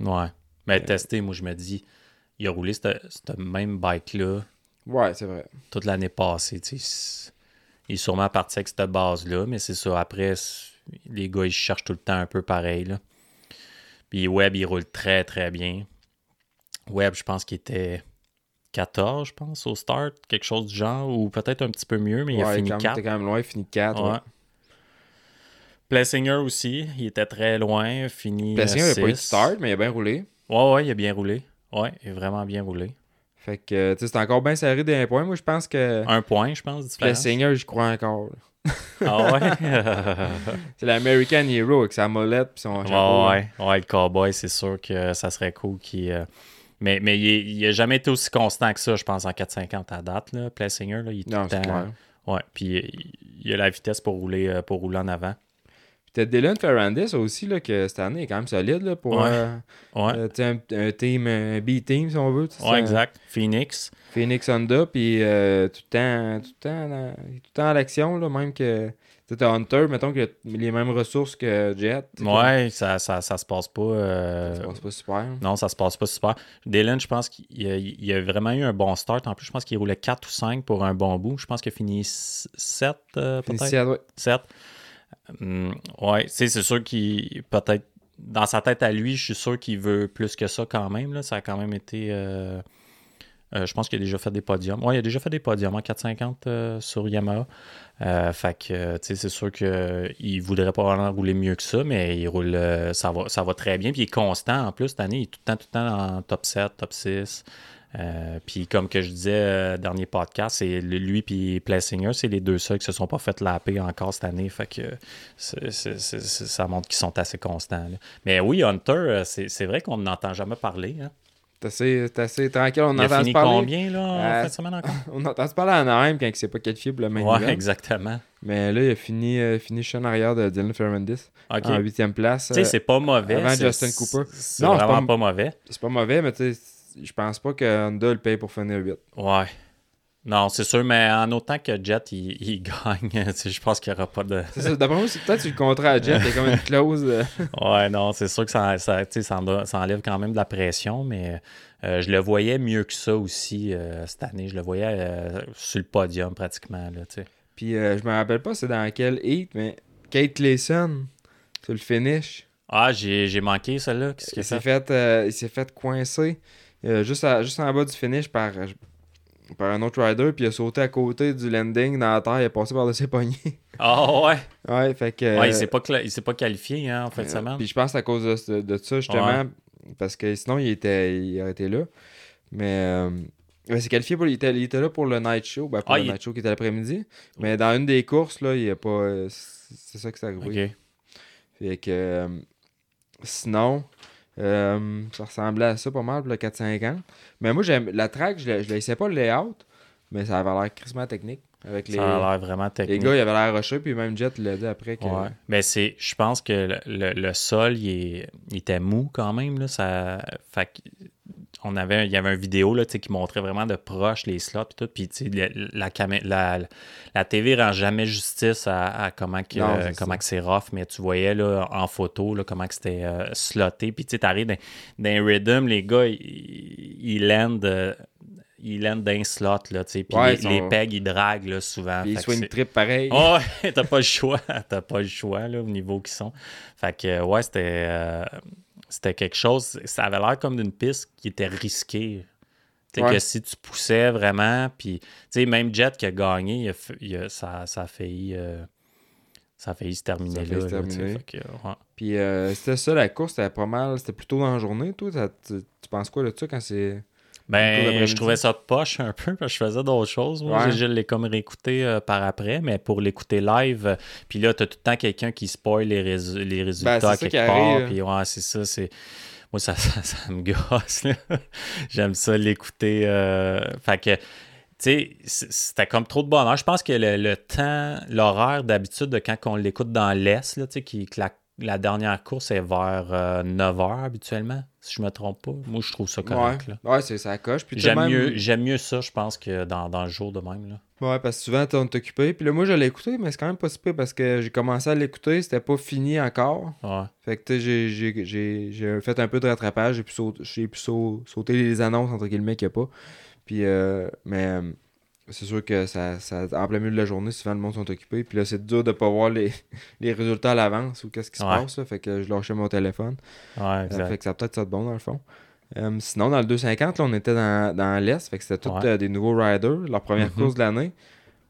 B: Ouais. Mais tester, moi, je me dis, il a roulé cette, cette même bike-là
A: Ouais, c'est vrai.
B: toute l'année passée. tu sais. Il est sûrement parti avec cette base-là, mais c'est ça. Après, les gars, ils cherchent tout le temps un peu pareil. Là. Puis Webb, il roule très, très bien. Webb, je pense qu'il était 14, je pense, au start, quelque chose du genre, ou peut-être un petit peu mieux, mais il a fini
A: quand même-
B: 4.
A: T'es quand même loin, il finit 4.
B: Ouais.
A: Ouais.
B: Plessinger aussi, il était très loin, fini.
A: Plessinger,
B: euh,
A: il a pas eu de start, mais il a bien roulé.
B: Ouais, ouais, il a bien roulé. Ouais, il a vraiment bien roulé.
A: Fait que, tu sais, c'est encore bien serré des points. Moi, je pense que
B: Un point, je pense, différence.
A: Plessinger, je crois encore.
B: Ah ouais?
A: C'est l'American Hero avec sa molette puis son chapeau.
B: Ouais, ouais, ouais, le cowboy, c'est sûr que ça serait cool qu'il. euh, Mais, mais il, est- il a jamais été aussi constant que ça, je pense, en 450 à date, là, Plessinger. Là, il est tout
A: Non,
B: le
A: c'est
B: temps-
A: clair.
B: Ouais, puis il, il a la vitesse pour rouler, euh, pour rouler en avant.
A: T'as Dylan Ferrandis aussi, là, que cette année est quand même solide là, pour
B: Ouais.
A: euh,
B: Ouais,
A: euh, un, un team, un B-team, si on veut.
B: ouais exact. Phoenix.
A: Phoenix Honda, puis euh, tout le temps, tout le temps, dans- tout le temps à l'action, là, même que. Tu Hunter, mettons qu'il a les mêmes ressources que Jet.
B: Ouais, ça, ça, ça se passe pas. euh,
A: Ça passe pas super.
B: Non, ça se passe pas super. Dylan, je pense qu'il a, il a vraiment eu un bon start. En plus, je pense qu'il roulait 4 ou 5 pour un bon bout. Je pense qu'il a fini 7, peut-être?
A: Félicitations, ouais.
B: 7. Hum, ouais, c'est sûr qu'il peut-être dans sa tête à lui, je suis sûr qu'il veut plus que ça quand même. Là. Ça a quand même été. euh, euh, je pense qu'il a déjà fait des podiums. Ouais, il a déjà fait des podiums en 450 euh, sur Yamaha. Fait que, c'est sûr qu'il voudrait pas vraiment rouler mieux que ça, mais il roule, ça, va, ça va très bien. Puis il est constant en plus cette année. Il est tout le temps, tout le temps en top 7, top 6. Euh, puis comme que je disais euh, dernier podcast, c'est lui puis Plessinger, c'est les deux seuls qui se sont pas fait lapper encore cette année. Fait que ça montre qu'ils sont assez constants. là. Mais oui, Hunter, euh, c'est vrai qu'on n'entend jamais parler. hein.
A: C'est assez, assez tranquille. On
B: Il a
A: entend
B: fini
A: parler.
B: combien là, en
A: Euh,
B: fin de semaine encore?
A: On entend parler à Anaheim quand il s'est pas qualifié pour le main
B: Ouais,
A: event.
B: exactement.
A: Mais là, il a fini, euh, fini en arrière de Dylan Ferrandis
B: OK.
A: en huitième place.
B: Tu sais, c'est pas mauvais.
A: avant Justin Cooper. Non, c'est
B: vraiment
A: pas-
B: pas... mauvais.
A: c'est pas mauvais, mais tu sais, je pense pas que Honda le paye pour finir 8.
B: Ouais. Non, c'est sûr, mais en autant que Jet, il, il gagne, je pense qu'il n'y aura pas de.
A: C'est ça. D'après moi, c'est peut-être le contrat à Jet, il y a comme une clause.
B: Ouais, non, c'est sûr que ça, ça, ça, en- ça enlève quand même de la pression, mais euh, je le voyais mieux que ça aussi euh, cette année. Je le voyais euh, sur le podium pratiquement. Là.
A: Puis je me rappelle pas c'est dans quel heat, mais Kate Clayson, sur le finish,
B: ah, j'ai manqué celle-là. Qu'est-ce qu'il
A: il
B: a
A: s'est
B: fait?
A: fait, il s'est fait coincer euh, juste, à- juste en bas du finish par, euh, par un autre rider, puis il a sauté à côté du landing dans la terre, il est passé par-dessus ses poignets.
B: Ah ouais?
A: ouais, fait que.
B: ouais il s'est pas, il s'est pas qualifié hein, en fin de
A: Euh,
B: semaine.
A: Puis je pense à cause de, de ça, justement. Parce que sinon, il, était, il aurait été là. Mais. Euh, il s'est qualifié pour. Il était, il était là pour le night show. Ben, pour
B: Ah,
A: le
B: il-
A: night show qui était l'après-midi. Mais dans une des courses, là, il a pas. euh, C'est ça qui s'est arrivé.
B: Ok.
A: Fait que. euh, sinon. Euh, ça ressemblait à ça pas mal pour le 450. Mais moi, j'aime. La track, je ne laissais pas le layout. Mais ça avait l'air crissement technique. Avec les.
B: Ça a l'air vraiment
A: Les
B: technique.
A: gars, il avait l'air rushé, puis même Jet l'a dit après que.
B: Ouais. Mais c'est, je pense que le, le- le sol, il, est- il était mou quand même. Là, ça, fait que on avait, il y avait une vidéo là, qui montrait vraiment de proche les slots et tout. Puis la, la, la, la TV rend jamais justice à, à comment, que,
A: Non,
B: euh, comment que c'est rough. Mais tu voyais là, en photo là, comment que c'était euh, sloté. Puis tu sais, t'arrives dans, rhythm, les gars, ils, ils landent. euh, ils landent d'un slot, là, tu sais, puis
A: Ouais,
B: les,
A: ils sont-
B: les pegs, ils draguent, là, souvent.
A: Puis il
B: que
A: swing trip pareil.
B: Oh, t'as pas le choix. T'as pas le choix là, au niveau qu'ils sont. Fait que ouais, c'était euh, c'était quelque chose. Ça avait l'air comme d'une piste qui était risquée.
A: Ouais.
B: que si tu poussais vraiment, puis tu sais, même Jet qui a gagné, il a fa- il a- ça, ça a failli. euh, ça a failli se terminer
A: Ça a
B: là. ouais.
A: Puis euh, c'était ça, la course, c'était pas mal. C'était plutôt dans la journée, toi. tu, tu penses quoi de ça quand c'est.
B: Ben, je trouvais ça poche un peu parce que je faisais d'autres choses. Moi,
A: Ouais.
B: je, je l'ai comme réécouté euh, par après, mais pour l'écouter live, euh, puis là, t'as tout le temps quelqu'un qui spoil les, résu- les résultats
A: Ben, ça
B: quelque
A: qui
B: part. Puis ouais, c'est ça, c'est. Moi, ça, ça, ça me gosse. là. J'aime ça l'écouter. euh, Fait que. Tu sais, c'était comme trop de bonheur. Je pense que le, le temps, l'horaire d'habitude de quand on l'écoute dans l'Est, là, tu sais, qui- que la, dernière course est vers 9h habituellement, si je me trompe pas. Moi, je trouve ça correct.
A: ouais, ouais c'est ça coche.
B: J'aime
A: même-
B: mieux, mieux ça, je pense, que dans, dans le jour de même. Là.
A: Ouais, parce que souvent, t'es- on est occupé. Puis là, moi, je l'ai écouté, mais c'est quand même pas si pire parce que j'ai commencé à l'écouter, c'était pas fini encore.
B: Ouais.
A: Fait que, j'ai- fait un peu de rattrapage. J'ai pu, sauter, pu sau- sauter les annonces, entre guillemets, qu'il n'y a pas. Puis, euh, mais euh, c'est sûr que ça, ça, en plein milieu de la journée, souvent, le monde sont occupés. Puis là, c'est dur de pas voir les, les résultats à l'avance ou qu'est-ce qui se passe. là. Fait que je lâchais mon téléphone.
B: Ouais,
A: Euh, fait que ça a peut-être ça de bon, dans le fond. Euh, sinon, dans le 250, là, on était dans, dans l'Est. Fait que c'était tous
B: Ouais.
A: euh, des nouveaux riders. Leur première
B: Mhm.
A: course de l'année.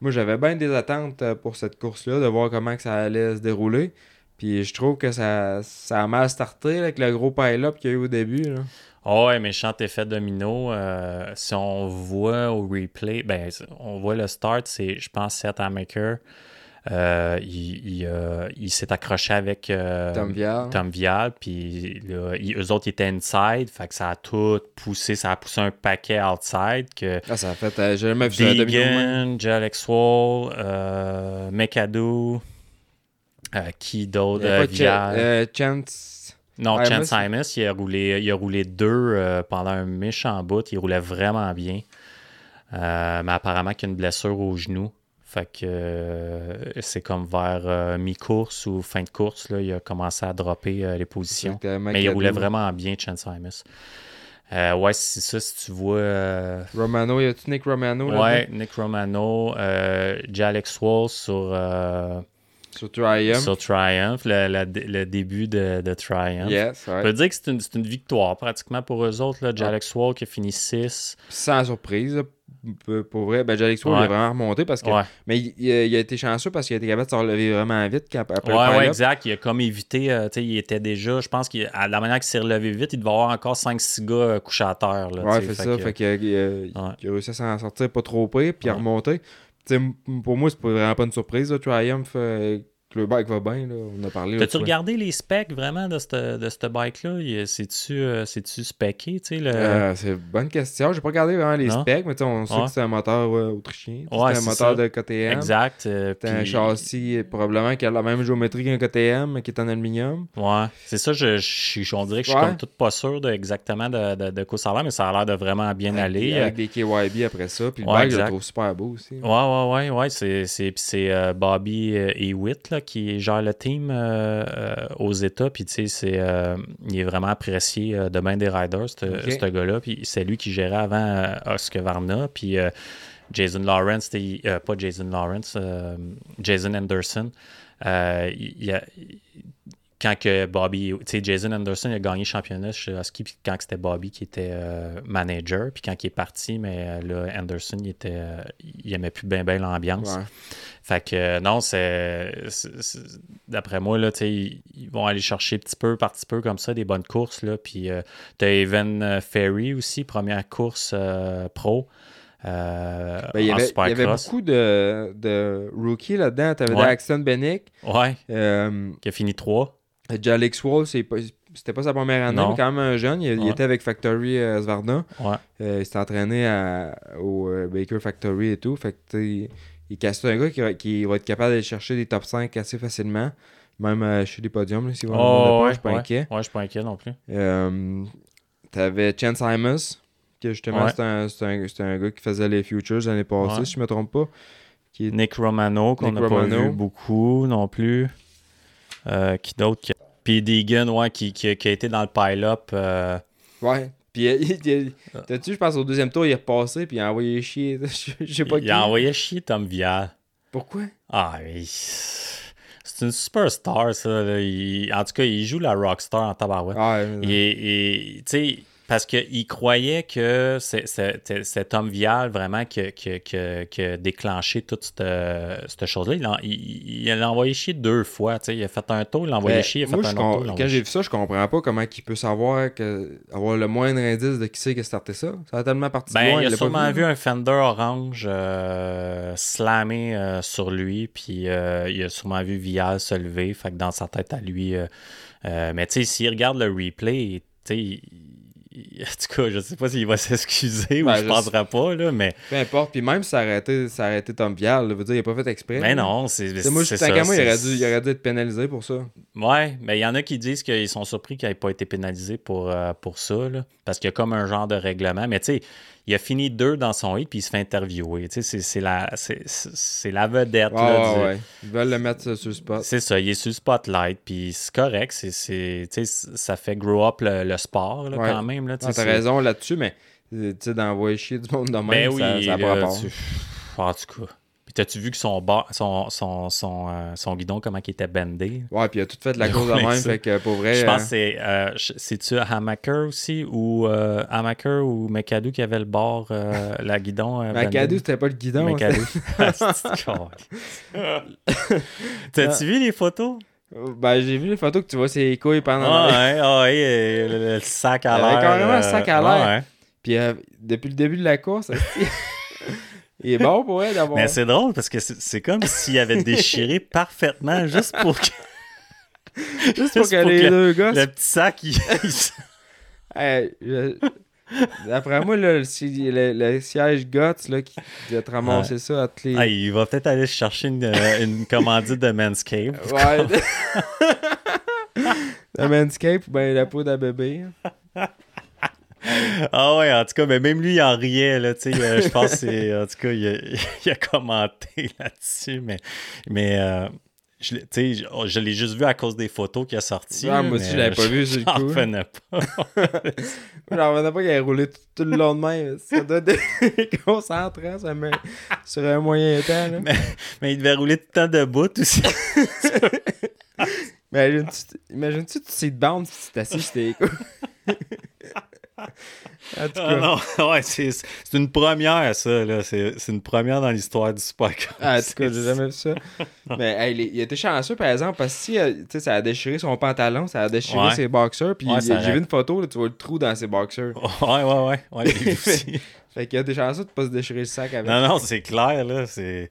A: Moi, j'avais bien des attentes pour cette course-là, de voir comment que ça allait se dérouler. Puis je trouve que ça, ça a mal starté là, avec le gros pile-up qu'il y a eu au début. Là.
B: Oh, ouais, méchant effet domino. euh, si on voit au replay, ben, on voit le start, c'est, je pense, Seth Amaker. Euh, il, il, euh, il s'est accroché avec euh,
A: Tom Vial.
B: Tom Vial, puis là, eux autres ils étaient inside, fait que ça a tout poussé, ça a poussé un paquet outside que
A: Ah, ça a fait. J'ai jamais vu ça.
B: Deegan, Jalex Wall, euh, qui d'autre? Vial?
A: Chance.
B: Non, Chance Simons, il a roulé, il a roulé deux euh, pendant un méchant bout. Il roulait vraiment bien. Euh, mais apparemment qu'il a une blessure au genou. Fait que euh, c'est comme vers mi-course ou fin de course, là, il a commencé à dropper les positions. Mais il roulait vraiment bien, Chance. Euh, ouais, c'est ça, si tu vois. euh,
A: Romano, y a-tu Nick Romano là
B: ouais, Nick Romano, euh, Jalex Wall sur,
A: Sur Triumph.
B: sur Triumph, le, la- le début de, de Triumph.
A: Yes,
B: On
A: ouais.
B: peut dire que c'est une, c'est une victoire pratiquement pour eux autres. Là. Jalex Wall qui a fini 6.
A: Sans surprise. Pour vrai, ben, Alex Wall, il
B: Ouais.
A: a vraiment remonté parce que.
B: Ouais,
A: Mais il, il a, été chanceux parce qu'il a été capable de se relever vraiment vite quand- après
B: ouais,
A: le
B: exact. Il a comme évité. euh, il était déjà, je pense qu'à la manière qu'il s'est relevé vite, il devait avoir encore 5-6 gars euh, couchés à terre. Là,
A: Ouais, ça.
B: que-
A: Fait qu'il a, il a- il a réussi à s'en sortir pas trop pire, puis à remonter. Pour moi, c'est vraiment pas une surprise. Là, Triumph, euh, le bike va bien. Là. On a parlé.
B: T'as-tu regardé les specs vraiment de ce de bike-là? C'est-tu euh, specé? Tu sais, le...
A: Euh, c'est une bonne question. J'ai pas regardé vraiment les
B: Non?
A: specs, mais on sait que c'est un moteur euh, autrichien.
B: Ouais,
A: c'est un moteur
B: ça.
A: de KTM.
B: exact. euh,
A: C'est un châssis euh, probablement qui a la même géométrie qu'un KTM, mais qui est en aluminium.
B: Ouais, c'est ça, je, je, je- on dirait que je suis
A: Ouais.
B: comme tout pas sûr de, exactement de, de, de quoi ça a l'air, mais ça a l'air de vraiment bien aller.
A: Avec des KYB après ça. Puis le bike, je le trouve super beau aussi.
B: Ouais, ouais, ouais, ouais. C'est, c'est, puis c'est euh, Bobby euh, Hewitt là, qui gère le team euh, euh, aux États. Puis, tu sais, euh, il est vraiment apprécié de bien des riders, ce gars-là. Puis, c'est lui qui gérait avant euh, Husqvarna. Puis, Jason Lawrence, pas Jason Lawrence, Jason Anderson. Euh, il, il a- quand que Bobby, tu sais, Jason Anderson a gagné le championnat chez Husky, puis quand c'était Bobby qui était euh, manager, puis quand il est parti, mais euh, là, Anderson, il était, euh, il aimait plus bien bien l'ambiance.
A: Ouais.
B: Fait que non, c'est, d'après moi, là, tu sais, ils, vont aller chercher petit peu par petit peu comme ça des bonnes courses, là, puis euh, t'as Evan Ferry aussi, première course pro. euh,
A: Ben, il y avait, il y avait beaucoup de, de rookies là-dedans. T'avais
B: Ouais.
A: Daxton Bennick.
B: Ouais,
A: Euh,
B: qui a fini 3.
A: Alex Wall, c'est pas- c'était pas sa première année,
B: Non.
A: mais quand même un jeune. Il, il était avec Factory euh, Svarna.
B: Ouais.
A: Euh, il s'est entraîné à- au euh, Baker Factory et tout. Fait que, sais, il casse un gars qui, va- qui va être capable d'aller chercher des top 5 assez facilement. Même euh, chez les podiums, là, s'il va
B: Oh, ouais,
A: je suis pas inquiet.
B: Ouais, je suis pas inquiet non plus.
A: T'avais Chance Simons, que justement, c'est un, gars qui faisait les Futures l'année passée, si je me trompe pas. Qui est-
B: Nick Romano, qu'on n'a pas vu beaucoup non plus. Euh, qui d'autre qui... Puis Deegan, ouais, qui, qui, a- qui a été dans le pile-up. euh,
A: Ouais. Puis, euh, il- t'as-tu, je pense, au deuxième tour, il est repassé, puis il a envoyé chier. Je sais pas
B: il
A: qui.
B: a envoyé chier Tom Vial.
A: Pourquoi?
B: Ah, il- c'est une superstar, ça. là. Il- En tout cas, il joue la rockstar en tabarouette.
A: Ah,
B: est- il- tu sais, parce qu'il croyait que cet homme Vial, vraiment, qui a- qui a- qui a- qui a déclenché toute cette, cette chose-là, il l'a il, il envoyé chier deux fois. Il a fait un tour, il l'a envoyé
A: Ben,
B: chier, il a
A: moi,
B: fait un autre tour. il
A: quand j'ai vu ça, je comprends pas comment il peut savoir que avoir le moindre indice de qui c'est qui a starté ça. Ça a tellement parti
B: Ben,
A: loin,
B: il a
A: l'a pas
B: sûrement vu un Fender orange euh, slammer euh, sur lui, puis euh, il a sûrement vu Vial se lever, fait que dans sa tête à lui. euh, mais tu sais, s'il regarde le replay, tu sais, il- il- en tout cas, je sais pas s'il va s'excuser ou
A: Ben,
B: je
A: je
B: penserai pas, là, mais,
A: Peu importe. Puis même aurait été Tom Vial, là, veut dire, il a pas fait exprès.
B: mais
A: là.
B: non, c'est
A: moi, je
B: ça,
A: moi, il aurait, dû, il aurait dû être pénalisé pour ça.
B: Ouais, mais il y en a qui disent qu'ils sont surpris qu'il n'ait pas été pénalisé pour, euh, pour ça, là, parce qu'il y a comme un genre de règlement. Mais tu sais, il a fini deux dans son hit, puis il se fait interviewer. Tu sais, c'est- la, la vedette. Là,
A: ouais. Ils veulent le mettre sur le spot.
B: C'est ça, il est sur le spotlight, puis c'est correct. ça fait grow up le, le sport, là,
A: Ouais.
B: quand même. Là, tu
A: Ah,
B: c'est-
A: raison là-dessus, mais d'envoyer chier du monde de même,
B: Ben
A: ça,
B: oui,
A: ça pas rapport.
B: tu- En tout cas. T'as-tu vu que son, bar- son, son, son, euh, son guidon, comment il était bandé?
A: Ouais, puis il a tout fait de la cause de même,
B: ça.
A: fait que pour vrai.
B: Je pense que
A: euh,
B: c'est. euh, je- C'est-tu Hamaker aussi ou euh, Hamaker ou McAdoo qui avait le bord, euh, la guidon? euh,
A: McAdoo,
B: bandé?
A: c'était pas le guidon.
B: McAdoo. Ah, c'est con. T'as-tu vu les photos?
A: c'était- Ben, j'ai vu les photos que tu vois ses couilles pendant.
B: Ah ouais, ah ouais, euh, le, sac à
A: Il
B: l'air.
A: carrément
B: euh,
A: le sac à l'air. Puis euh, depuis le début de la course, il est bon pour elle d'avoir.
B: Mais c'est drôle parce que c'est comme s'il avait déchiré parfaitement juste pour que
A: Juste pour que
B: pour
A: les
B: que
A: deux gars.
B: le petit sac il,
A: Hey, je- D'après moi, là, le, si- le- le siège Guts là, qui a te ramasser ça à toutes les.
B: Ah, il va peut-être aller chercher une, euh, une commandite de Manscaped.
A: Ouais. le Manscape ben la peau d'un bébé.
B: Ah ouais, en tout cas, mais même lui, il en riait, là, tu sais, euh, je pense en tout cas, il a, il a commenté là-dessus, mais, mais euh, je, l'ai- tu sais, je, je l'ai juste vu à cause des photos qu'il a sorties.
A: Ah, moi aussi, je l'avais pas vu sur le coup.
B: revenais pas.
A: J'en revenais pas qu'il ait roulé tout, tout le long de même. Ça doit être concentrant ça met sur un moyen temps. Là.
B: mais il devait rouler tout le temps debout aussi.
A: Mais imagine-tu, imagine-tu tu seatbound si tu t'assis sur tes. En tout
B: Ah
A: cas,
B: ouais, c'est, c'est une première, ça, là. C'est, c'est une première dans l'histoire du Supercross.
A: Ah, en tout cas, j'ai jamais vu ça. Mais hey, il, était chanceux, par exemple, parce que si, euh, tu sais, ça a déchiré son pantalon, ça a déchiré
B: Ouais.
A: ses boxers, puis
B: Ouais,
A: j'ai vu une photo, là, tu vois le trou dans ses boxers.
B: Ouais, ouais, ouais. ouais aussi.
A: Fait qu'il a des chanceux de pas se déchirer le sac avec.
B: Non, non, c'est clair, là. C'est...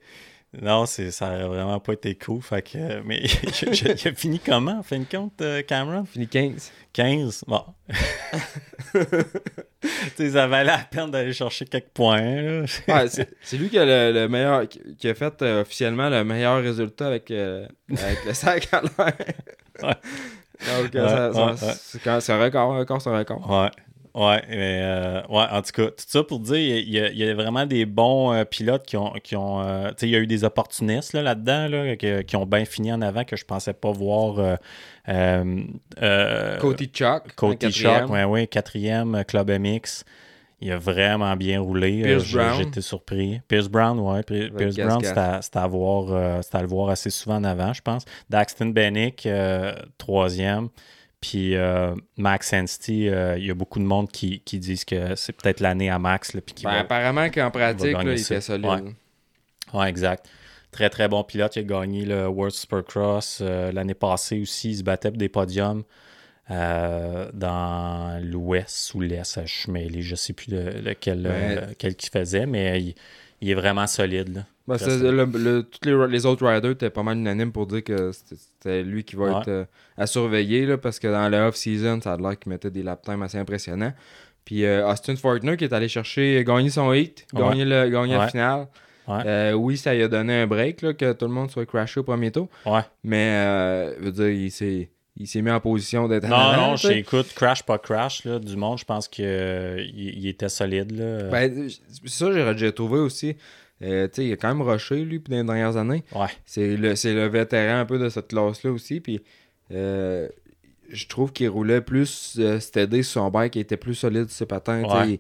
B: Non, c'est... ça aurait vraiment pas été cool. Fait que... Mais il a fini comment, en fin de compte, euh, Cameron?
A: Fini 15.
B: 15? Bon. tu sais, ça valait la peine d'aller chercher quelques points.
A: Ouais, c'est lui qui a le, le meilleur, qui qui a fait euh, officiellement le meilleur résultat avec, euh, avec le sac à l'air.
B: Ouais.
A: Donc,
B: Ouais, ouais,
A: c'est un record, un record, c'est un record.
B: Ouais. Ouais, mais euh, ouais, en tout cas, tout ça pour dire, il y a, il y a vraiment des bons euh, pilotes qui ont. Qui ont euh, tu sais, il y a eu des opportunistes là, là-dedans là, qui, qui ont bien fini en avant que je pensais pas voir.
A: Cody Chuck.
B: Cody
A: quatrième.
B: Shock, ouais, ouais, quatrième, Club MX. Il a vraiment bien roulé.
A: Pierce Brown.
B: J'étais surpris. Pierce Brown, ouais. Pierce, Pierce Brown, c'était à, à voir, à le voir assez souvent en avant, je pense. Daxton Bennick, troisième. Puis euh, Max Anstie, euh, il y a beaucoup de monde qui, qui disent que c'est peut-être l'année à Max. Là, puis qu'il
A: Ben,
B: va-
A: apparemment qu'en pratique,
B: gagner
A: là, il
B: ça.
A: était solide.
B: Ouais. Ouais, exact. Très, très bon pilote. Il a gagné le World Supercross euh, l'année passée aussi. Il se battait pour des podiums dans l'ouest ou l'est. Je suis mêlé. Je sais plus de, lequel,
A: Ouais.
B: lequel qu'il faisait, mais il, il est vraiment solide. là.
A: Ben, le- le- tous les, les autres riders étaient pas mal unanimes pour dire que c'était lui qui va
B: Ouais.
A: être euh, à surveiller là, parce que dans le off-season, ça a l'air qu'il mettait des lap times assez impressionnants. Puis euh, Austin Fortner qui est allé chercher, gagner son hit,
B: Ouais.
A: gagner, le, gagner
B: Ouais.
A: la finale. Euh, oui, ça lui a donné un break, là, que tout le monde soit crashé au premier tour.
B: Ouais.
A: Mais, euh, je veux dire, il s'est, il s'est mis en position d'être
B: Non, non, j'écoute Crash, pas Crash. Là, du monde, je pense qu'il il était solide. Là.
A: Ben, ça, j'ai, trouvé aussi. Euh, tu sais, il a quand même rushé, lui, puis dans les dernières années.
B: ouais.
A: C'est le, le vétéran un peu de cette classe-là aussi. Puis euh, je trouve qu'il roulait plus euh, steady sur son bike, il était plus solide sur ses patins.
B: Ouais.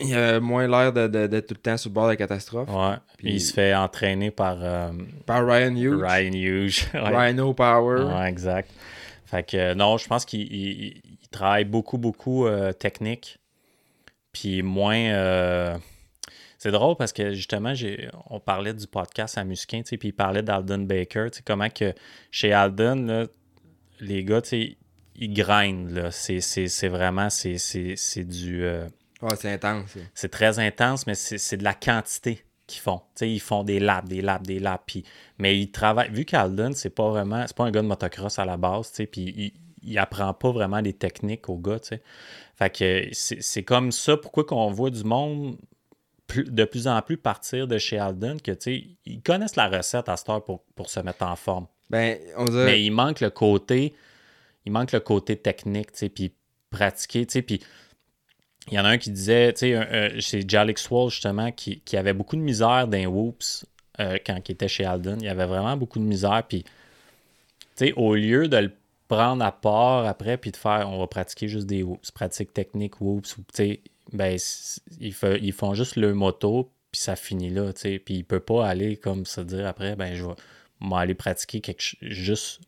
A: Il, il avait moins l'air d'être tout le temps sur le bord de la catastrophe.
B: ouais.
A: Puis-
B: Il se fait entraîner par euh,
A: Par Ryan Hughes,
B: Ryan Hughes.
A: Rhino Power.
B: Ouais, exact. Fait que euh, non, je pense qu'il il- il il travaille beaucoup, beaucoup euh, technique. Puis moins. euh, c'est drôle parce que justement, on parlait du podcast à Musquin, puis il parlait d'Alden Baker. Comment que chez Alden, là, les gars, ils grindent. C'est, vraiment. C'est, du. euh,
A: Ouais, c'est intense.
B: c'est très intense, mais c'est de la quantité qu'ils font. Ils font des laps, des laps, des laps. Puis, mais ils travaillent. Vu qu'Alden, c'est pas vraiment. C'est pas un gars de motocross à la base, puis il, il apprend pas vraiment les techniques aux gars. Fait que c'est comme ça. Pourquoi qu'on voit du monde de plus en plus partir de chez Alden, que ils connaissent la recette à cette heure pour, pour se mettre en forme.
A: Ben, on dirait.
B: Mais il manque le côté, il manque le côté technique, puis pratiquer, puis il y en a un qui disait, tu sais, un- c'est Jalix Wall, justement, qui, qui avait beaucoup de misère dans whoops euh, quand il était chez Alden. Il avait vraiment beaucoup de misère, puis, tu sais, au lieu de le prendre à part après, puis de faire, on va pratiquer juste des whoops, pratique technique whoops, ou, tu sais, ben, ils, ils font juste le moto, puis ça finit là, tu sais, puis il peut pas aller comme se dire après, ben, je vais m'aller pratiquer quelque ch- juste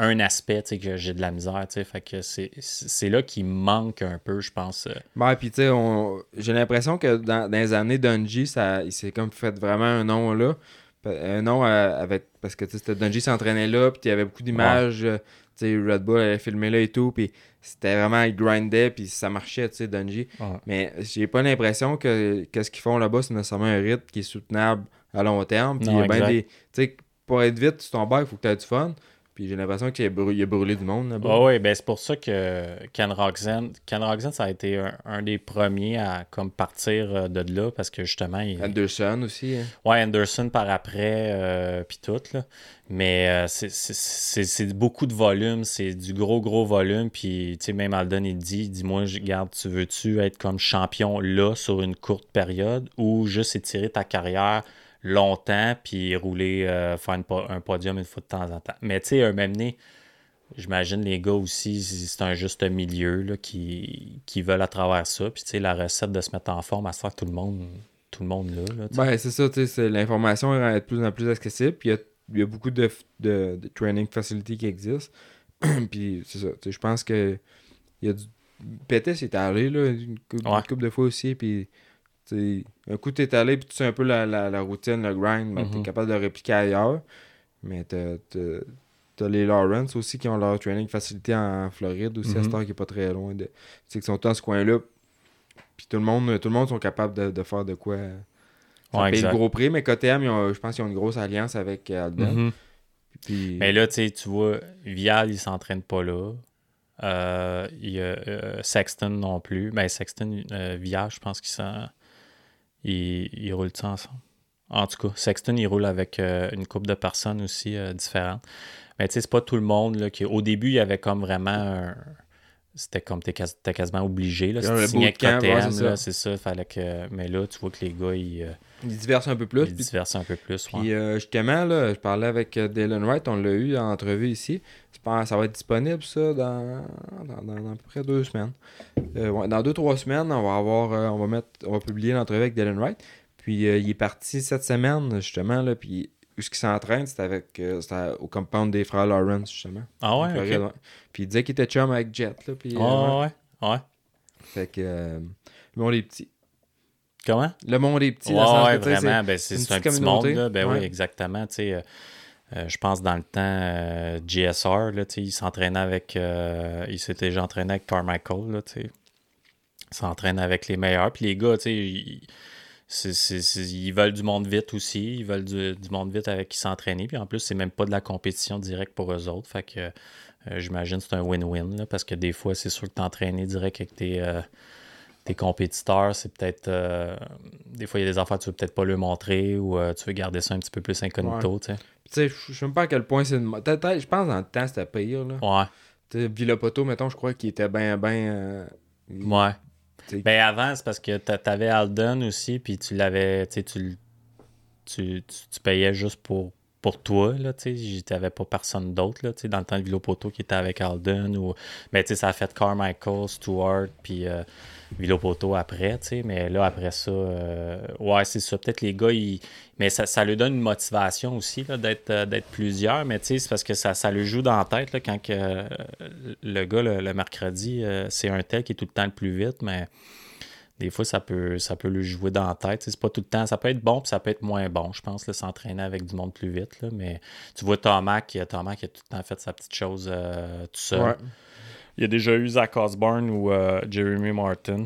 B: un aspect, tu sais, que j'ai de la misère, tu sais, fait que c'est c'est là qu'il manque un peu, je pense. euh,
A: Ouais, puis tu sais, on... j'ai l'impression que dans, dans les années Dungy, ça, il s'est comme fait vraiment un nom là. Un nom euh, avec. Parce que tu sais, Dungy s'entraînait là, puis il y avait beaucoup d'images. euh, Tu sais, Red Bull allait filmer là et tout, puis c'était vraiment, il grindait, puis ça marchait, tu sais, Dungy. Mais j'ai pas l'impression que qu'est-ce qu'ils font là-bas, c'est nécessairement un rythme qui est soutenable à long terme. Puis il y
B: Non,
A: a bien
B: exact.
A: des. Tu sais, pour être vite sur ton bike, il faut que tu aies du fun. Puis j'ai l'impression qu'il a, brûlé du monde là-bas.
B: Ah oui, ben c'est pour ça que Ken Roxen, Ken Roxen, ça a été un, un des premiers à comme partir euh, de là parce que justement, il,
A: Anderson aussi. hein.
B: ouais, Anderson par après, euh, puis tout, là. Mais euh, c'est- beaucoup de volume, c'est du gros, gros volume. Puis, tu sais, même Alden, il dit, il dit, moi, je- regarde, tu veux-tu être comme champion là sur une courte période ou juste étirer ta carrière longtemps puis rouler, euh, faire une un podium une fois de temps en temps. Mais tu sais, un même né, j'imagine les gars aussi, c'est un juste milieu là, qui, qui veulent à travers ça. Puis tu sais, la recette de se mettre en forme, à se faire tout le monde, tout le monde là. là.
A: Ben, c'est ça, tu sais, c'est- l'information est de plus en plus accessible. Puis il y y a beaucoup de, de, de training facilities qui existent. puis c'est ça, tu sais, je pense que il y a du. Pétis est allé, là, une, cou- une couple de fois aussi. Puis, tu sais, un coup, t'es allé, puis tu sais un peu la, la, la routine, le grind, ben, t'es
B: Mhm.
A: capable de répliquer ailleurs. Mais t'as. les Lawrence aussi qui ont leur training facilité en Floride aussi, heure qui est pas très loin de. Tu sais, qui sont dans ce coin-là. Puis tout le monde, tout le monde sont capables de, de faire de quoi. Ça
B: Ouais,
A: paye le gros prix, mais KTM, je pense qu'ils ont une grosse alliance avec euh, Alden.
B: Mhm.
A: Puis,
B: Mais là, tu vois, Vial, il s'entraîne pas là. Euh, il y a euh, Sexton non plus. Ben, Sexton, euh, Vial, je pense qu'ils s'en... Ils, roulent ça ensemble. En tout cas, Sexton, il roule avec euh, une couple de personnes aussi euh, différentes. Mais tu sais, c'est pas tout le monde là, qui... Au début, il y avait comme vraiment un... C'était comme, t'es t'es quasiment obligé. Là, si tu signais
A: ouais, c'est
B: là,
A: ça.
B: c'est ça. Fallait que... Mais là, tu vois que les gars, ils, euh,
A: ils diversent un peu plus.
B: ils diversent un peu plus. ouais.
A: puis, euh, justement, là, je parlais avec euh, Dylan Wright, on l'a eu en entrevue ici. Je pense- ça va être disponible, ça, dans, dans, dans- dans à peu près deux semaines? Euh, ouais, dans deux, trois semaines, on va avoir euh, on va mettre on va publier l'entrevue avec Dylan Wright. Puis il est parti cette semaine, justement, là, puis où ce qu'il s'entraîne, c'était avec euh, c'était au compound des frères Lawrence, justement.
B: Ah ouais.
A: Puis il disait qu'il était chum avec Jet, là, puis, euh,
B: Ah
A: ouais.
B: ouais, ouais.
A: Fait que euh, le monde est petit.
B: Comment?
A: Le monde est petit,
B: Ouais,
A: dans
B: ouais,
A: que,
B: vraiment. Ben, c'est un petit monde. Là. Ben oui, exactement. Tu sais, euh, euh, je pense dans le temps, euh, GSR, là, il s'entraînait avec. euh, il s'était déjà entraîné avec Carmichael. Là, il s'entraîne avec les meilleurs. Puis les gars, tu sais, ils, veulent du monde vite aussi. Ils veulent du, du monde vite avec qui s'entraîner. Puis en plus, c'est même pas de la compétition directe pour eux autres. Fait que euh, j'imagine que c'est un win-win. Parce que des fois, c'est sûr que t'entraîner direct avec tes. euh, tes compétiteurs, c'est peut-être. euh, des fois, il y a des affaires que tu veux peut-être pas leur montrer ou tu veux garder ça un petit peu plus incognito, tu sais.
A: Tu sais, je sais même pas à quel point c'est. une Je pense dans le temps, c'était pire. Là.
B: Ouais,
A: Tu sais, Villapoto, mettons, je crois qu'il était bien, bien.
B: ouais. Ben avant, c'est parce que t'a- t'avais Alden aussi, puis tu l'avais, tu tu, tu, payais juste pour, pour toi, là, tu t'avais pas personne d'autre, là, dans le temps de Vilopoto qui était avec Alden, ou, mais tu sais, ça a fait Carmichael, Stewart, puis euh, Vilopoto après, tu sais. Mais là, après ça, euh, ouais, c'est ça. Peut-être les gars, ils... mais ça, ça lui donne une motivation aussi d'être, euh, d'être plusieurs. Mais tu sais, c'est parce que ça, ça le joue dans la tête là, quand que, euh, le gars, le, mercredi, c'est un tel qui est tout le temps le plus vite. Mais des fois, ça peut, ça peut lui jouer dans la tête. C'est pas tout le temps. Ça peut être bon, puis ça peut être moins bon, je pense, s'entraîner avec du monde plus vite. Là. Mais tu vois Thomas qui, Thomas qui a tout le temps fait sa petite chose tout seul.
A: Ouais.
B: Il y a déjà eu Zach Osborne ou euh, Jeremy Martin.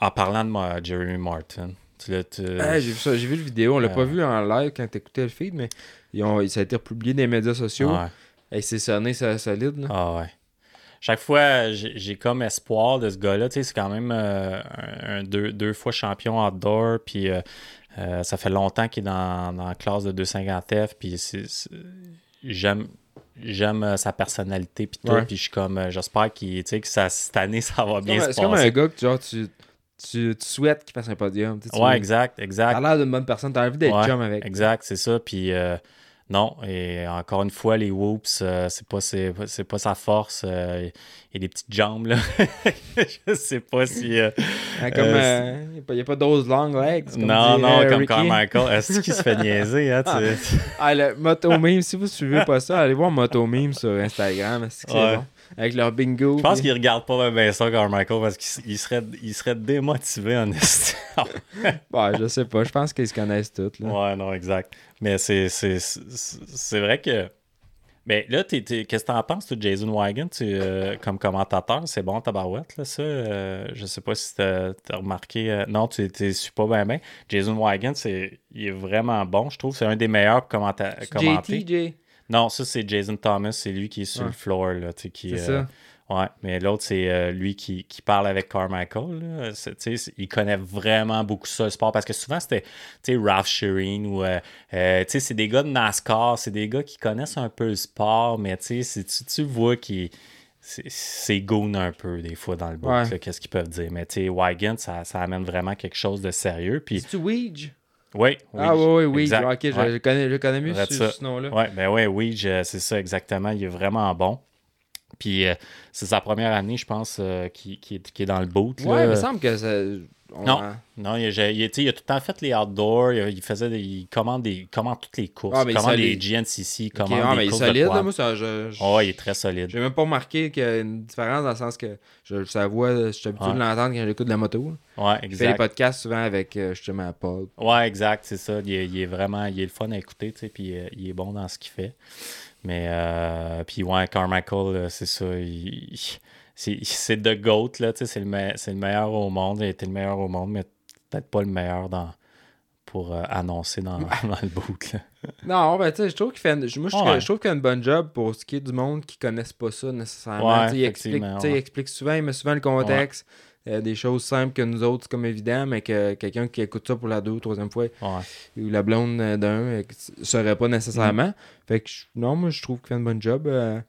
B: En parlant de moi, Jeremy Martin, tu l'as. tu-
A: Ah, j'ai vu ça, j'ai vu le vidéo. On l'a
B: Euh.
A: pas vu en live quand t'écoutais le feed, mais ils ont, ça a été republié des médias sociaux.
B: Ouais.
A: Et c'est sonné, ça solide. Là.
B: Ah ouais. Chaque fois, j'ai comme espoir de ce gars-là. Tu sais, c'est quand même euh, un, deux, deux fois champion outdoor. Puis euh, euh, ça fait longtemps qu'il est dans, dans la classe de 250F. Puis j'aime j'aime euh, sa personnalité. Puis tout. Puis je suis comme, euh, j'espère qu'il, que ça, cette année, ça va bien
A: comme,
B: se
A: c'est comme
B: passer.
A: un gars que genre, tu, tu, tu souhaites qu'il fasse un podium. tu
B: Ouais, exact,
A: T'as
B: exact.
A: l'air d'une bonne personne, t'as envie d'être
B: Ouais,
A: chum avec.
B: Exact, c'est ça. Puis euh, non, et encore une fois, les whoops, euh, c'est pas, c'est, pas- c'est pas sa force. euh, et les petites jambes, là. je sais pas si. euh,
A: Hein, comme,
B: Euh,
A: il n'y a pas those long legs. Comme
B: non,
A: dirait
B: non, comme. Carmichael. Est-ce qu'il se fait niaiser, hein? tu-
A: Ah, le Moto Meme, si vous suivez pas ça, allez voir Moto Meme sur Instagram. est-ce que c'est
B: Ouais.
A: bon? Avec leur bingo.
B: Je pense
A: puis-
B: qu'il regarde pas bien ça, Carmichael, parce qu'il s- il serait, il serait démotivé en esti.
A: Ouais, je sais pas. Je pense qu'ils se connaissent tous. Là.
B: Ouais, non, exact. Mais c'est, c'est, c'est, c'est vrai que. Mais là, t'es- t'es- qu'est-ce que t'en penses, toi, Jason Wagon, tu, euh, comme commentateur? C'est bon, tabarouette, là, ça? Euh, je sais pas si t'as, t'as remarqué. euh, non, tu ne suis pas bien, bien. Jason Wagon, c'est, il est vraiment bon, je trouve. C'est un des meilleurs commenta- commenter.
A: JTJ.
B: Non, ça, c'est Jason Thomas. C'est lui qui est sur
A: Ouais.
B: le floor, là, tu sais, qui...
A: C'est
B: euh,
A: ça.
B: Ouais, mais l'autre, c'est euh, lui qui, qui parle avec Carmichael. là. C'est- tu sais, c'est- il connaît vraiment beaucoup ça, le sport. Parce que souvent, c'était tu sais, Ralph Shireen ou. euh, euh, tu sais, c'est des gars de NASCAR. C'est des gars qui connaissent un peu le sport, mais tu sais, c'est- tu, vois qu'ils. C'est c'est goon un peu, des fois, dans le
A: Ouais.
B: là, qu'est-ce qu'ils peuvent dire. Mais tu sais, Wagon, ça, ça amène vraiment quelque chose de sérieux. Puis,
A: C'est-tu Weege?
B: Oui, oui.
A: ah, oui, oui, oui.
B: exact.
A: Ok, je,
B: Ouais.
A: je connais, je connais mieux ce, nom-là.
B: Ouais, ben oui, je- c'est ça exactement. Il est vraiment bon. Puis euh, c'est sa première année, je pense, euh, qui, qui est, qui est dans le boot.
A: Ouais,
B: là.
A: il me semble que ça. on-
B: Non. Non, il, a, il, il tout le temps fait les outdoors. Il, il faisait des, il commande des, il commande toutes les courses.
A: Ah,
B: il commande des GNCC, il commande
A: ah,
B: des
A: mais il est
B: courses de
A: solide, là,
B: quad.
A: moi, ça. Je, je-
B: Oh, il est très solide.
A: J'ai même pas remarqué qu'il y a une différence dans le sens que je, sa voix, je suis habitué de l'entendre quand j'écoute de la moto.
B: Ouais,
A: Je fais des
B: exact.
A: podcasts souvent avec euh, justement Paul.
B: Ouais, exact, c'est ça. Il est, il est vraiment, il est le fun à écouter, tu sais, puis euh, il est bon dans ce qu'il fait. Mais, euh, puis ouais, Carmichael, c'est ça. c'est c'est The GOAT, là, tu sais, c'est le, me- le meilleur au monde. Il a été le meilleur au monde, mais peut-être pas le meilleur dans, pour euh, annoncer dans, dans le boot, là.
A: Non, ben tu sais, je trouve qu'il fait. une- Moi, je, trouve-
B: Ouais.
A: je trouve qu'il fait une bonne job pour ce qui est du monde qui connaissent pas ça nécessairement.
B: Ouais,
A: il, explique, il explique souvent, il met souvent le contexte. Euh, des choses simples que nous autres, c'est comme évident, mais que quelqu'un qui écoute ça pour la deux ou troisième fois,
B: Ouais.
A: ou la blonde euh, d'un, euh, s- saurait pas nécessairement.
B: Mm.
A: Fait que, non, moi, je trouve qu'il fait une bonne job, euh,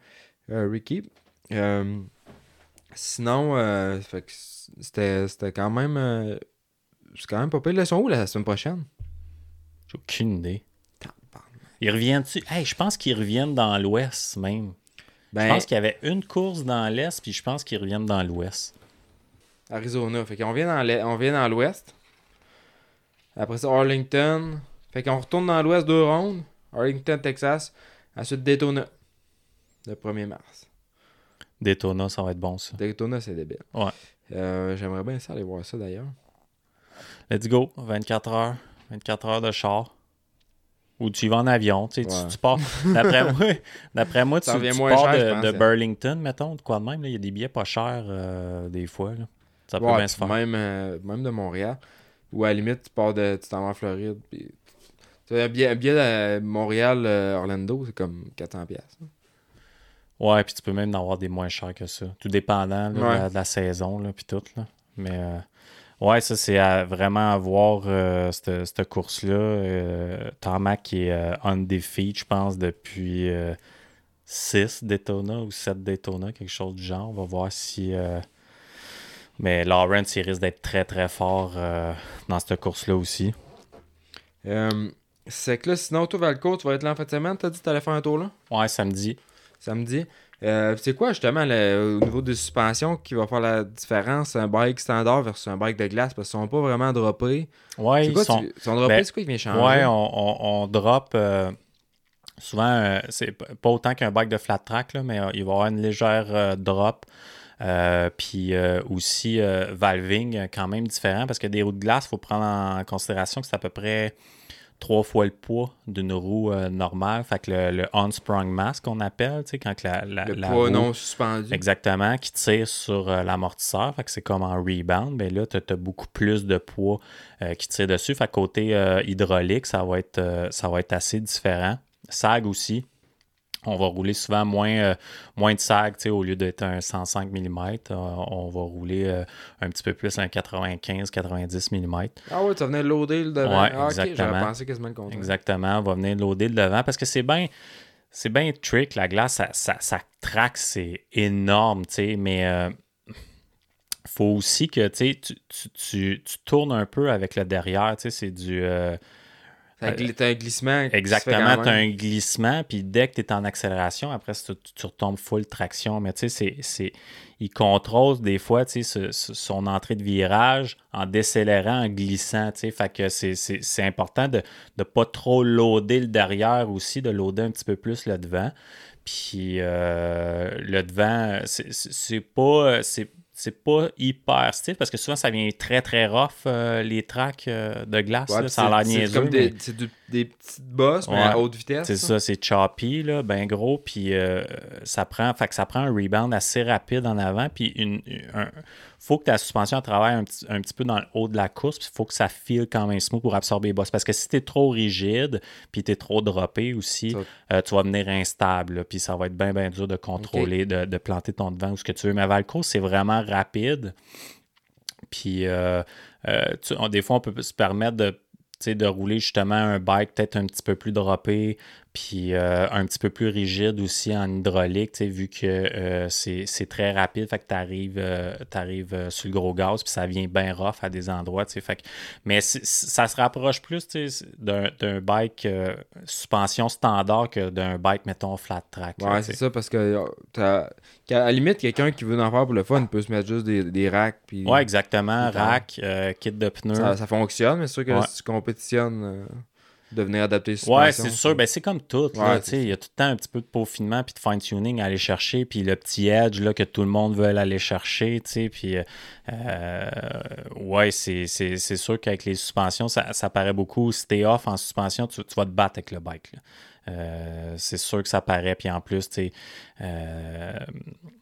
A: euh, Ricky. Euh, sinon, euh, fait que c'était c'était quand même. euh, c'est quand même pas pire. Ils sont où la semaine prochaine?
B: J'ai aucune idée. Ils reviennent-tu? Hey, je pense qu'ils reviennent dans l'ouest même.
A: Ben,
B: Je pense qu'il y avait une course dans l'est, puis je pense qu'ils reviennent dans l'ouest.
A: Arizona. Fait qu'on vient dans l'est- on vient dans l'ouest. Après ça, Arlington. Fait qu'on retourne dans l'ouest deux rondes. Arlington, Texas. Ensuite, Daytona. Le 1er mars.
B: Daytona, ça va être bon, ça.
A: Daytona, c'est débile.
B: Ouais.
A: Euh, J'aimerais bien ça aller voir ça d'ailleurs.
B: Let's go, 24 heures. 24 heures de char. Ou tu y vas en avion. Tu, sais, tu-
A: Ouais.
B: tu pars. D'après moi, d'après moi tu, pars
A: cher,
B: de,
A: je pense,
B: de
A: hein.
B: Burlington, mettons, de quoi de même. là. Il y a des billets pas chers euh, des fois. là. Ça peut
A: Ouais,
B: bien se faire.
A: Même, euh, même de Montréal. Ou à la limite, tu pars de. Tu t'en vas en Floride. Puis... Un billet, de Montréal-Orlando, c'est comme 400$. piastres.
B: Ouais, puis tu peux même en avoir des moins chers que ça. Tout dépendant là, de, la, de la saison, là, puis tout. Là. Mais euh, ouais, ça, c'est à- vraiment à voir euh, cette, cette course-là. Euh, Tarmac qui est euh, undefeated, je pense, depuis 6 Daytona ou 7 Daytona, quelque chose du genre. On va voir si. Mais Lawrence, il risque d'être très, très fort euh, dans cette course-là aussi.
A: Euh, c'est que là, sinon, toi, Valco, tu vas être là en fin de semaine. T'as dit que t'allais faire un tour là?
B: Ouais, samedi.
A: Samedi. Euh, c'est quoi justement le- au niveau des suspensions qui va faire la différence? Un bike standard versus un bike de glace? Parce qu'ils sont pas vraiment droppés.
B: Ouais, ils
A: quoi,
B: sont.
A: tu- ils sont droppés,
B: ben,
A: c'est quoi qui vient changer?
B: Ouais, on, on, on drop. euh, souvent, euh, c'est pas autant qu'un bike de flat track, là, mais il va y avoir une légère drop. Euh, puis euh, aussi euh, valving quand même différent parce que des roues de glace, il faut prendre en considération que c'est à peu près trois fois le poids d'une roue normale. Fait que le, le unsprung mass qu'on appelle, tu sais, quand la, la,
A: le
B: la
A: poids
B: roue-
A: non suspendu.
B: Exactement, qui tire sur l'amortisseur. Fait que c'est comme en rebound. Mais là, tu as, beaucoup plus de poids qui tire dessus. Fait que côté hydraulique, ça va, être, ça va être assez différent. Sag aussi. On va rouler souvent moins, euh, moins de sais, au lieu d'être un 105 mm, euh, on va rouler euh, un petit peu plus un 95-90 mm.
A: Ah ouais, tu venais loader le devant.
B: Ouais,
A: ah,
B: exactement.
A: j'avais pensé quasiment le contraire.
B: Exactement, on va venir loader le devant parce que c'est bien c'est bien trick, la glace, ça, ça, ça traque, c'est énorme, tu sais, mais faut aussi que tu, tu, tu, tu tournes un peu avec le derrière, tu sais, c'est du...
A: T'as un glissement.
B: Exactement, tu as un glissement, puis dès que tu es en accélération, après, tu, tu retombes full traction. Mais tu sais, c'est- il contrôle des fois ce- ce- son entrée de virage en décélérant, en glissant. tu sais. Fait que c'est- important de ne pas trop loader le derrière aussi, de loader un petit peu plus le devant. Puis euh, le devant, c'est- pas. c'est- c'est pas hyper stiff parce que souvent ça vient très très rough euh, les tracks euh, de glace.
A: Ouais,
B: là,
A: puis
B: ça a l'air
A: c'est- comme
B: mais-
A: des, c'est du- des petites bosses, mais à haute vitesse.
B: c'est ça, c'est choppy, là, ben gros, puis euh, ça prend, fait que ça prend un rebound assez rapide en avant, puis une, un- faut que ta suspension travaille un petit, un petit peu dans le haut de la course, puis il faut que ça file quand même smooth pour absorber les bosses, parce que si t'es trop rigide, puis t'es trop droppé aussi, euh, tu vas venir instable, puis ça va être bien, bien dur de contrôler, de, de planter ton devant ou ce que tu veux, mais Valco, c'est vraiment rapide, puis euh, euh, tu- on- des fois, on peut se permettre de tu de rouler justement un bike peut-être un petit peu plus droppé, puis euh, un petit peu plus rigide aussi en hydraulique, tu sais, vu que euh, c'est très rapide, fait que tu arrives sur le gros gaz, puis ça vient bien rough à des endroits, tu sais, fait que- mais ça se rapproche plus d'un bike euh, suspension standard que d'un bike, mettons, flat track.
A: Ouais, c'est ça, parce que euh, qu'à la limite, quelqu'un qui veut en faire pour le fun peut se mettre juste des, des racks. Puis
B: Ouais, exactement. Rack, euh, kit de pneus.
A: ça, ça fonctionne, mais c'est sûr que
B: Ouais.
A: si tu compétitionnes, euh, de venir adapter les
B: Ouais, c'est sûr. Ben, c'est comme tout.
A: Ouais,
B: Il y a tout le temps un petit peu de peaufinement puis de fine-tuning à aller chercher. Puis le petit edge là, que tout le monde veut aller chercher. Puis, euh, ouais, c'est sûr qu'avec les suspensions, ça, ça paraît beaucoup. Si t'es off en suspension, tu, tu vas te battre avec le bike. Euh, c'est sûr que ça paraît. Puis en plus, tu sais, euh, tu sais,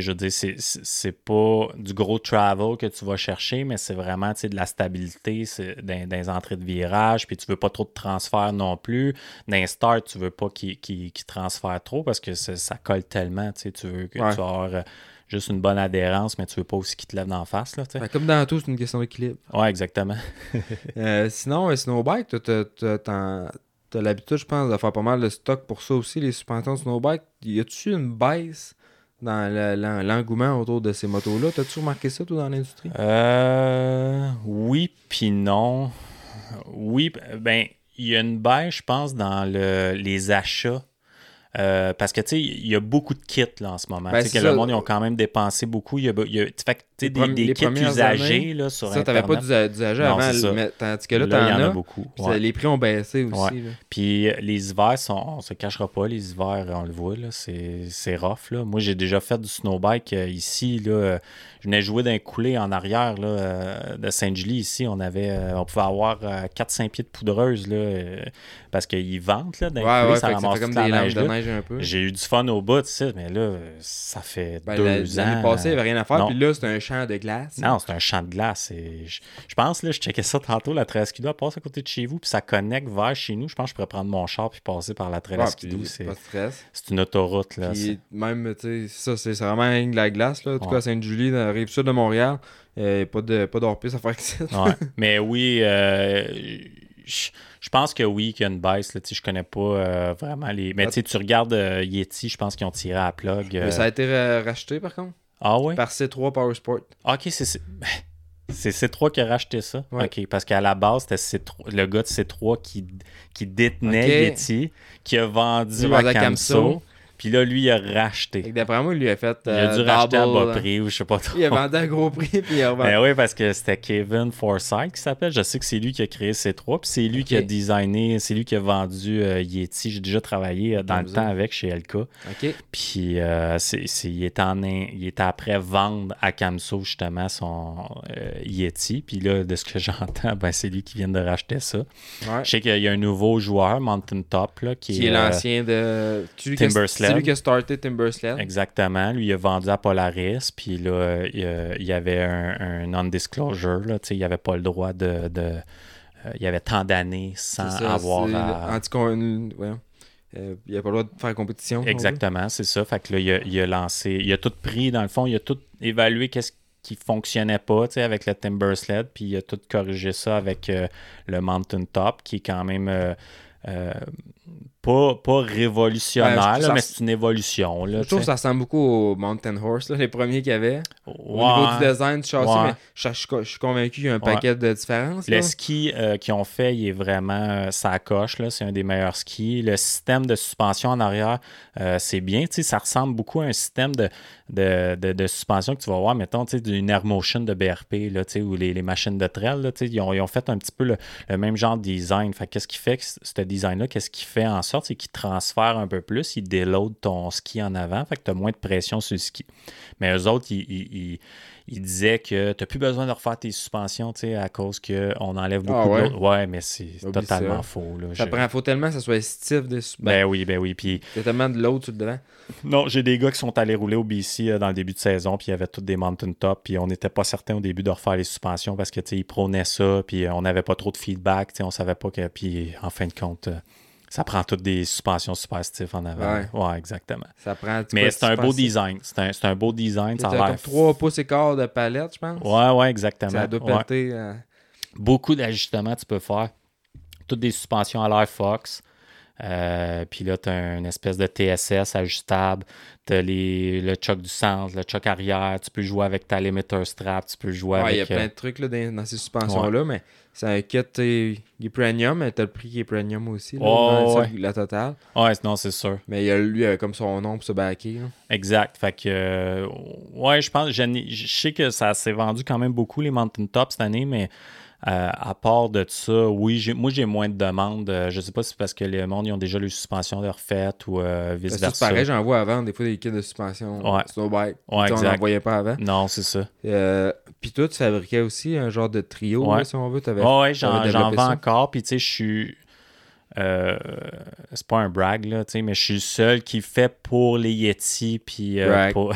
B: je veux dire, c'est- pas du gros travel que tu vas chercher, mais c'est vraiment tu de la stabilité dans, dans les entrées de virage, puis tu veux pas trop de transfert non plus. Dans les start, tu veux pas qu'il qu'il- qu'il transfère trop parce que ça, colle tellement, tu tu veux que
A: Ouais.
B: tu avoir euh, juste une bonne adhérence, mais tu veux pas aussi qu'il te lève d'en face, là, tu
A: que comme dans tout, c'est une question d'équilibre.
B: Ouais, exactement.
A: Euh, sinon, un snowbike, t'en- t'as l'habitude, je pense, de faire pas mal de stock pour ça aussi, les suspensions de snowbike. Y a-tu une baisse dans le- l'en- l'engouement autour de ces motos-là? T'as-tu remarqué ça, toi, dans l'industrie?
B: Euh, oui, puis non. Oui, ben, il y a une baisse, je pense, dans le, les achats. Euh, parce que, tu sais, il y a beaucoup de kits là, en ce moment.
A: Ben,
B: tu sais,
A: c'est
B: que
A: ça.
B: le monde, ils ont quand même dépensé beaucoup. Il y a, il y a- fait sais, des, des
A: les
B: kits
A: années,
B: là, sur
A: ça, t'avais pas
B: Internet.
A: d'usa- d'usagers
B: Non,
A: avant,
B: ça.
A: mais tandis que là, t'en
B: en a
A: as.
B: beaucoup. ouais.
A: ça- Les prix ont baissé aussi.
B: Ouais. Puis euh, les hivers, sont, on se cachera pas, les hivers, on le voit, là, c'est, c'est rough. Là. Moi, j'ai déjà fait du snowbike euh, ici. Là, euh, je venais jouer d'un coulé en arrière là, euh, de Saint-Julie. Ici, on avait euh, on pouvait avoir 4-5 pieds de poudreuse là, euh, parce qu'ils ventent là, d'un
A: Ouais,
B: coulé,
A: ouais,
B: ça
A: ça
B: ramasse
A: comme
B: la
A: des
B: neige.
A: de
B: là.
A: neige un peu.
B: J'ai eu du fun au bout, tu sais, mais là, ça fait
A: Ben,
B: deux ans.
A: L'année passée, il n'y avait rien à faire, puis là, c'est un champ de glace.
B: Non, c'est un champ de glace. Et je, je pense, là, je checkais ça tantôt, la elle passe à côté de chez vous, puis ça connecte vers chez nous. Je pense que je pourrais prendre mon char puis passer par la
A: Ouais,
B: Treskidoo.
A: puis
B: c'est,
A: pas de stress.
B: c'est une autoroute, là.
A: Puis même, tu sais, ça, c'est vraiment de la glace, là. En tout
B: Ouais.
A: cas, à Sainte-Julie, dans la rive sud de Montréal, euh, pas de pas à faire que ça.
B: c'est- ouais. Mais oui, euh, je, je pense que oui, qu'il y a une baisse. Là, tu sais, je connais pas euh, vraiment les. Mais tu sais, tu regardes euh, Yeti, je pense qu'ils ont tiré à la plug. euh,
A: Mais ça a été ra- racheté, par contre,
B: Ah oui?
A: par C3 Power Sport.
B: Ok, c'est. c'est- C'est C3 qui a racheté ça.
A: Ouais.
B: OK. Parce qu'à la base, c'était C3 le gars de C3 qui, qui détenait
A: Ok.
B: Yeti, qui a vendu à Camso. Puis là, lui, il a racheté.
A: D'après moi, lui a fait.
B: il a dû
A: euh,
B: racheter à bas prix ou je sais pas trop.
A: Il a vendu à gros prix, puis il a revendu.
B: Ben oui, parce que c'était Kevin Forsyth qui s'appelle. Je sais que c'est lui qui a créé C3, puis c'est lui qui a designé, c'est lui qui a vendu euh, Yeti. J'ai déjà travaillé euh, dans
A: Comme
B: le
A: ça.
B: temps avec chez LK.
A: Ok.
B: Puis c'est, c'est- il, était en, il était après vendre à Camso justement son Yeti. Puis là, de ce que j'entends, ben, c'est lui qui vient de racheter ça.
A: Ouais.
B: Je sais qu'il y a un nouveau joueur, Mountain Top, là, qui,
A: Qui est l'ancien de. qui C'est lui qui a starté Timbersled.
B: Exactement. Lui, il a vendu à Polaris, puis là, il, euh, y avait un, un non-disclosure. là, tu sais, Il n'avait pas le droit de. de- euh, il y avait tant d'années sans
A: C'est ça,
B: avoir
A: c'est
B: à.
A: anti- ouais. Euh, il a pas le droit de faire compétition.
B: Exactement, c'est ça. Fait que là, il a, il a lancé. Il a tout pris, dans le fond, il a tout évalué qu'est-ce qui fonctionnait pas tu sais, avec le Timber Sled, puis il a tout corrigé ça avec euh, le Mountain Top, qui est quand même. euh, euh, pas, pas révolutionnaire,
A: Ouais,
B: là, mais c'est une évolution. Là,
A: Je trouve que ça ressemble beaucoup au Mountain Horse, là, les premiers qu'il y avait. Au niveau du design du châssis,
B: Ouais.
A: mais je, je- je suis convaincu qu'il y a un paquet de différences.
B: Le ski euh, qu'ils ont fait, il est vraiment euh, ça coche. là. C'est un des meilleurs skis. Le système de suspension en arrière, euh, c'est bien. Ça ressemble beaucoup à un système de, de, de- de suspension que tu vas voir, mettons, d'une Airmotion de BRP, là, ou les, les machines de trail. là, ils, ont, ils ont fait un petit peu le, le même genre de design. Qu'est-ce qui fait que ce design-là, qu'est-ce qui fait en sorte, c'est qu'il transfère un peu plus, il déload ton ski en avant, fait que tu as moins de pression sur le ski. Mais eux autres, ils, ils- ils- ils disaient que tu n'as plus besoin de refaire tes suspensions, tu sais, à cause qu'on enlève beaucoup
A: Ah ouais?
B: de l'autre. Ouais, mais c'est totalement
A: ça.
B: faux. Là.
A: Ça
B: Je-
A: prend, faut tellement que ça soit stiff. De... Ben,
B: Ben oui, ben oui. Puis
A: il y a tellement de l'autre sur le devant.
B: non, j'ai des gars qui sont allés rouler au BC euh, dans le début de saison, puis il y avait tous des mountain top, puis on n'était pas certain au début de refaire les suspensions parce que tu sais, ils prônaient ça, puis euh, on n'avait pas trop de feedback, tu sais, on savait pas que. Puis en fin de compte, euh, ça prend toutes des suspensions super stiff en avant.
A: Ouais.
B: Ouais, exactement.
A: Ça prend.
B: Mais c'est un beau design. C'est un, beau design. Ça a
A: C'est
B: l'air.
A: comme 3 pouces et quart de palette, je pense.
B: Ouais, ouais, exactement.
A: Ça doit
B: Ouais.
A: péter. euh,
B: Beaucoup d'ajustements tu peux faire. Toutes des suspensions à l'air Fox. Euh, puis là, tu as une espèce de TSS ajustable. Tu as le choc du centre, le choc arrière. Tu peux jouer avec ta limiter strap. Tu peux jouer
A: Ouais, il y a
B: avec. euh,
A: plein de trucs là, dans, dans ces suspensions-là, mais c'est un kit, t'sais, il est premium, mais t'as le prix qui est premium aussi, là,
B: Oh, ouais.
A: la totale.
B: Ouais, non, c'est sûr.
A: Mais il y a, lui, comme son nom pour se backer. là.
B: Exact. Fait que, euh, ouais, je pense, je, je sais que ça s'est vendu quand même beaucoup, les Mountain Top, cette année, mais euh, à part de ça, oui, moi, j'ai moins de demandes. Euh, je sais pas si c'est parce que les mondes, ils ont déjà les suspensions de refaites ou euh, vice-versa.
A: C'est pareil, j'en vois avant, des fois, des kits de suspension
B: Ouais.
A: T'sais, on n'en voyait pas avant.
B: Non, c'est ça.
A: Euh, Puis toi, tu fabriquais aussi un genre de trio,
B: Ouais.
A: là, si on veut. T'avais,
B: Ouais, ouais, j'en, vends encore. Puis, tu sais, je suis. Euh, c'est pas un brag, là, tu sais, mais je suis le seul qui fait pour les Yeti, puis euh, pour...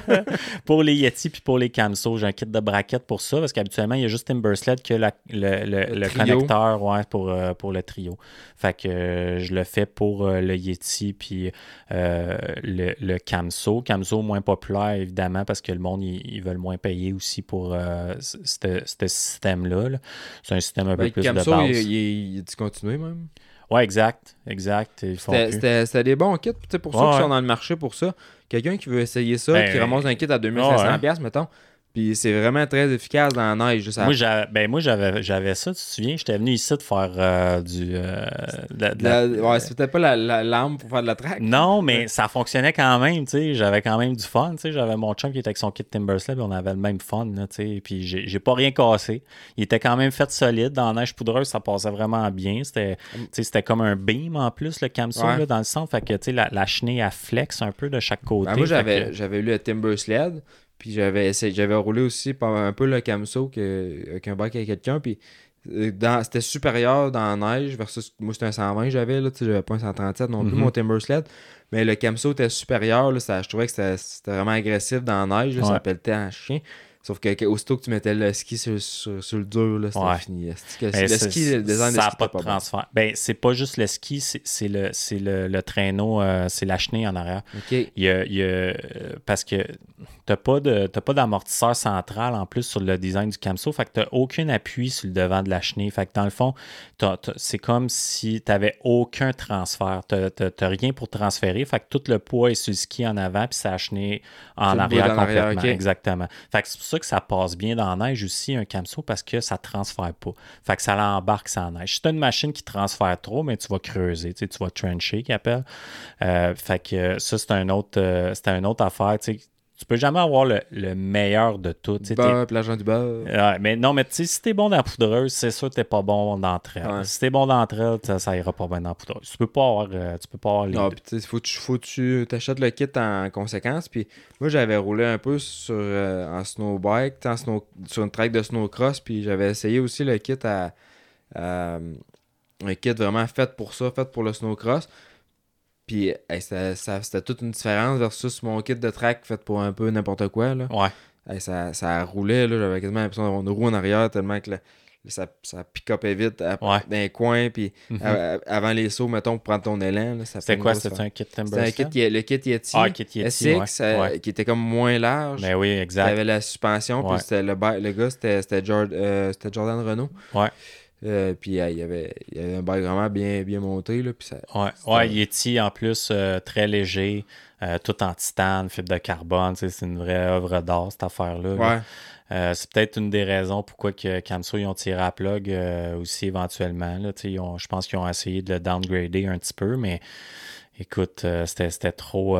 B: pour les Yeti, puis pour les Camso. J'ai un kit de braquette pour ça, parce qu'habituellement, il y a juste Timbersled que la- le, le-
A: Le
B: connecteur ouais, pour, euh, pour le trio. Fait que euh, je le fais pour euh, le Yeti, puis euh, le, le Camso. Camso moins populaire, évidemment, parce que le monde, ils, veulent moins payer aussi pour euh, ce système-là. là. C'est un système un
A: Ben,
B: peu plus
A: Camso,
B: de base.
A: il, il, il a-tu continué même?
B: Ouais, exact, exact.
A: C'était, des bons kits, pour
B: Ouais,
A: ceux qui
B: ouais.
A: sont dans le marché pour ça. Quelqu'un qui veut essayer ça,
B: Ben,
A: qui ramasse un kit à 2500$,
B: ouais.
A: piastres, mettons. Puis c'est vraiment très efficace dans la neige. Juste à-
B: Moi, j'avais, ben, moi j'avais, j'avais ça, tu te souviens? J'étais venu ici de faire euh, du. euh, de la- de la-
A: La- ouais, c'était pas la, la- l'arme pour faire de la track.
B: Non, mais ça fonctionnait quand même, tu sais. J'avais quand même du fun, tu sais. J'avais mon chum qui était avec son kit Timbersled, on avait le même fun, là, tu sais. Puis j'ai, j'ai pas rien cassé. Il était quand même fait solide. Dans la neige poudreuse, ça passait vraiment bien. C'était, c'était comme un beam en plus, le camso,
A: Ouais.
B: là, dans le centre. Fait que, tu sais, la, chenille, elle flex un peu de chaque côté.
A: Ben, moi,
B: Fait
A: j'avais,
B: que-
A: j'avais eu le Timber Sled, puis j'avais, essayé- j'avais roulé aussi un peu le Camso que, avec un bike avec quelqu'un, puis euh, c'était supérieur dans la neige versus moi c'était un 120 j'avais là tu sais j'avais pas un 137 non plus
B: Mhm.
A: mon Timber Sled mais le Camso était supérieur là, ça, je trouvais que c'était, vraiment agressif dans la neige là,
B: Ouais.
A: ça pelletait en chien sauf que, que aussitôt que tu mettais le ski sur, sur, sur le dur là, c'était
B: Ouais.
A: fini que-
B: Ben,
A: le ski le design de
B: ça n'a
A: ski
B: pas de
A: pas bon?
B: transfert. Ben, c'est pas juste le ski, c'est le, le, le traîneau, euh, c'est la chenille en arrière. Il y a, il y a- euh, parce que t'as pas de t'as pas d'amortisseur central en plus sur le design du Camso. Fait que t'as aucun appui sur le devant de la chenille. Fait que dans le fond, c'est comme si t'avais aucun transfert. T'as rien pour transférer. Fait que tout le poids est sur le ski en avant, puis ça chenille en arrière complètement. Exactement. Fait que c'est pour ça que ça passe bien dans la neige aussi, un Camso, parce que ça transfère pas. Fait que ça l'embarque sans neige. Si t'as une machine qui transfère trop, mais tu vas creuser, tu sais, tu vas trencher, qu'ils appellent. Euh, fait que ça, c'est un autre, euh, c'est une autre affaire. Tu sais, tu peux jamais avoir le, le meilleur de tout.
A: beurre, l'agent du beurre.
B: Ouais, mais non, mais tu sais, si t'es bon dans la poudreuse, c'est sûr que t'es pas bon d'entre elles.
A: Ouais.
B: Si t'es bon d'entre elles, ça, ça ira pas bien dans la poudreuse. Tu peux pas avoir, euh, tu peux pas avoir les
A: Non,
B: deux.
A: puis tu sais, faut, que tu- faut tu t'achètes le kit en conséquence. Puis moi, j'avais roulé un peu sur, euh, en snowbike, en snow, sur une track de snowcross. Puis j'avais essayé aussi le kit à, à- un kit vraiment fait pour ça, fait pour le snowcross. Puis hey, c'était toute une différence versus mon kit de track fait pour un peu n'importe quoi. Là.
B: Ouais.
A: Hey, ça, ça roulait, là, j'avais quasiment l'impression d'avoir une roue en arrière tellement que ça, ça pick-upait vite à-
B: Ouais.
A: dans les coins. Puis
B: Mhm.
A: avant les sauts, mettons, pour prendre ton élan.
B: C'était quoi? C'était un kit
A: c'était un kit, le kit Yeti,
B: Ah, kit Yeti,
A: SX,
B: ouais.
A: euh,
B: Ouais.
A: qui était comme moins large.
B: Ben oui,
A: Il
B: exact.
A: avait la suspension, puis le, gars, c'était c'était Jord- euh, c'était Jordan Renault.
B: Ouais.
A: Euh, puis euh, il, y avait, il y avait un bike vraiment bien, bien monté. Là, puis ça,
B: Ouais, ouais Yeti en plus, euh, très léger, euh, tout en titane, fibre de carbone. C'est une vraie œuvre d'art, cette affaire-là. là.
A: ouais.
B: C'est peut-être une des raisons pourquoi que Camso ils ont tiré à plug aussi éventuellement. Là, ils ont- je pense qu'ils ont essayé de le downgrader un petit peu, mais écoute, c'était c'était trop.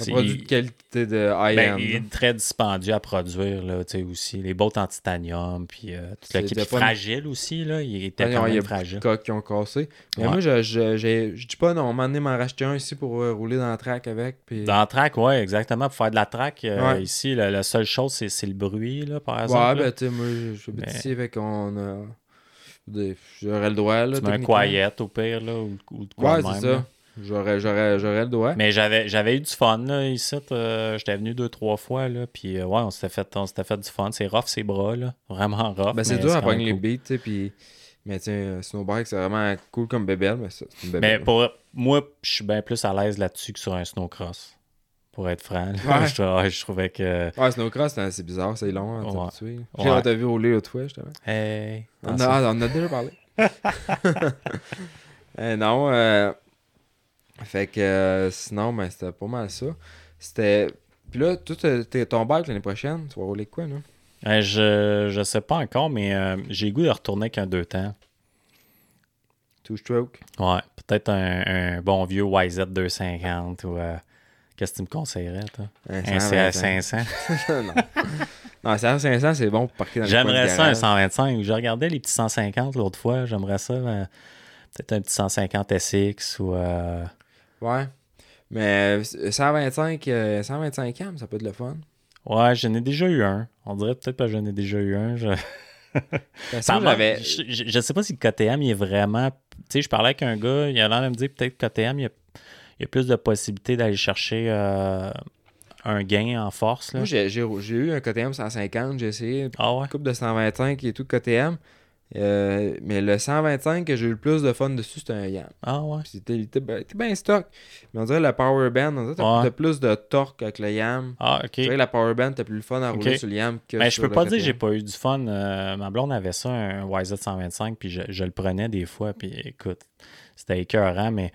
A: Un produit
B: il-
A: de qualité de
B: ben,
A: high-end.
B: il
A: là.
B: est très dispendieux à produire là, tu sais, aussi. Les bottes en titanium, puis euh, tout le
A: C'est
B: kit.
A: de
B: Puis
A: pas-
B: fragile aussi, là, il était
A: Ouais,
B: quand
A: il y a
B: fragile.
A: beaucoup de coques qui ont cassé. Mais
B: Ouais.
A: moi, je, je, j'ai- je dis pas, non, on m'a m'en racheter un ici pour euh, rouler dans le track avec. Puis...
B: Dans la track, oui, exactement. Pour faire de la track, euh,
A: Ouais.
B: ici, la, la seule chose, c'est le bruit, là, par
A: ouais,
B: exemple. là.
A: ben tu sais, moi, je suis
B: Mais-
A: ici, fait qu'on a. des- J'aurais le droit, là.
B: tu mets un quiet au pire, là, ou, ou de quoi
A: Ouais, c'est ça. J'aurais, j'aurais, j'aurais le droit.
B: Mais j'avais j'avais eu du fun, là, ici. euh, J'étais venu deux, trois fois, là, puis euh, ouais, on s'était fait, on s'était fait du fun. C'est rough, ses bras, là. Vraiment rough.
A: Ben, c'est dur à pogner les beats, puis... Mais tiens, euh, Snowbike, c'est vraiment cool comme bébelle, mais ça, c'est une
B: Mais pour moi, je suis bien plus à l'aise là-dessus que sur un snowcross. Pour être franc.
A: Ouais.
B: je, ouais, je trouvais que.
A: Ouais, Snowcross, c'est c'est bizarre, c'est long à
B: Ouais.
A: J'ai vu rouler l'autre fois, justement.
B: Hey.
A: On, a, on a déjà parlé. Eh, non, euh, fait que euh, sinon, ben, c'était pas mal ça. C'était... Puis là, toi, t'es- ton l'année prochaine, tu vas rouler quoi, là?
B: Euh, je, je sais pas encore, mais euh, j'ai le goût de retourner avec un deux temps.
A: Two stroke?
B: Ouais, peut-être un, un bon vieux YZ 250 ou euh, qu'est-ce que tu me conseillerais, toi? Un
A: 125.
B: CR 500.
A: non. non, c'est 500, c'est bon pour parquer dans
B: J'aimerais ça un
A: garage.
B: 125. Je regardais les petits 150 l'autre fois. J'aimerais ça euh, peut-être un petit 150 SX ou euh,
A: Ouais. Mais euh, 125, euh, 125 cam, ça peut être le fun.
B: Ouais, j'en ai déjà eu un. On dirait peut-être que j'en ai déjà eu un. Je...
A: Parce
B: Ça
A: j'avais-
B: je, je- je sais pas si le KTM il est vraiment. Tu sais, je parlais avec un gars, il a l'air de me dire peut-être que KTM, il y a, il y a plus de possibilités d'aller chercher euh, un gain en force. Là.
A: Moi, j'ai eu un KTM 150, j'ai essayé
B: Ah ouais?
A: une coupe de 125 et tout KTM. Euh, mais le 125 que j'ai eu le plus de fun dessus, c'était un Yam.
B: Ah ouais?
A: C'était il était ben- bien stock. Mais on dirait le Power Band, on dirait que t'as
B: Ouais.
A: plus de torque avec le Yam.
B: Ah, ok.
A: Je que la Power Band, t'as plus le fun à rouler sur le Yam que
B: Mais je
A: sur
B: peux pas dire que j'ai pas eu du fun. Euh, ma blonde avait ça, un YZ 125, puis je, je le prenais des fois, puis écoute, c'était écœurant, mais.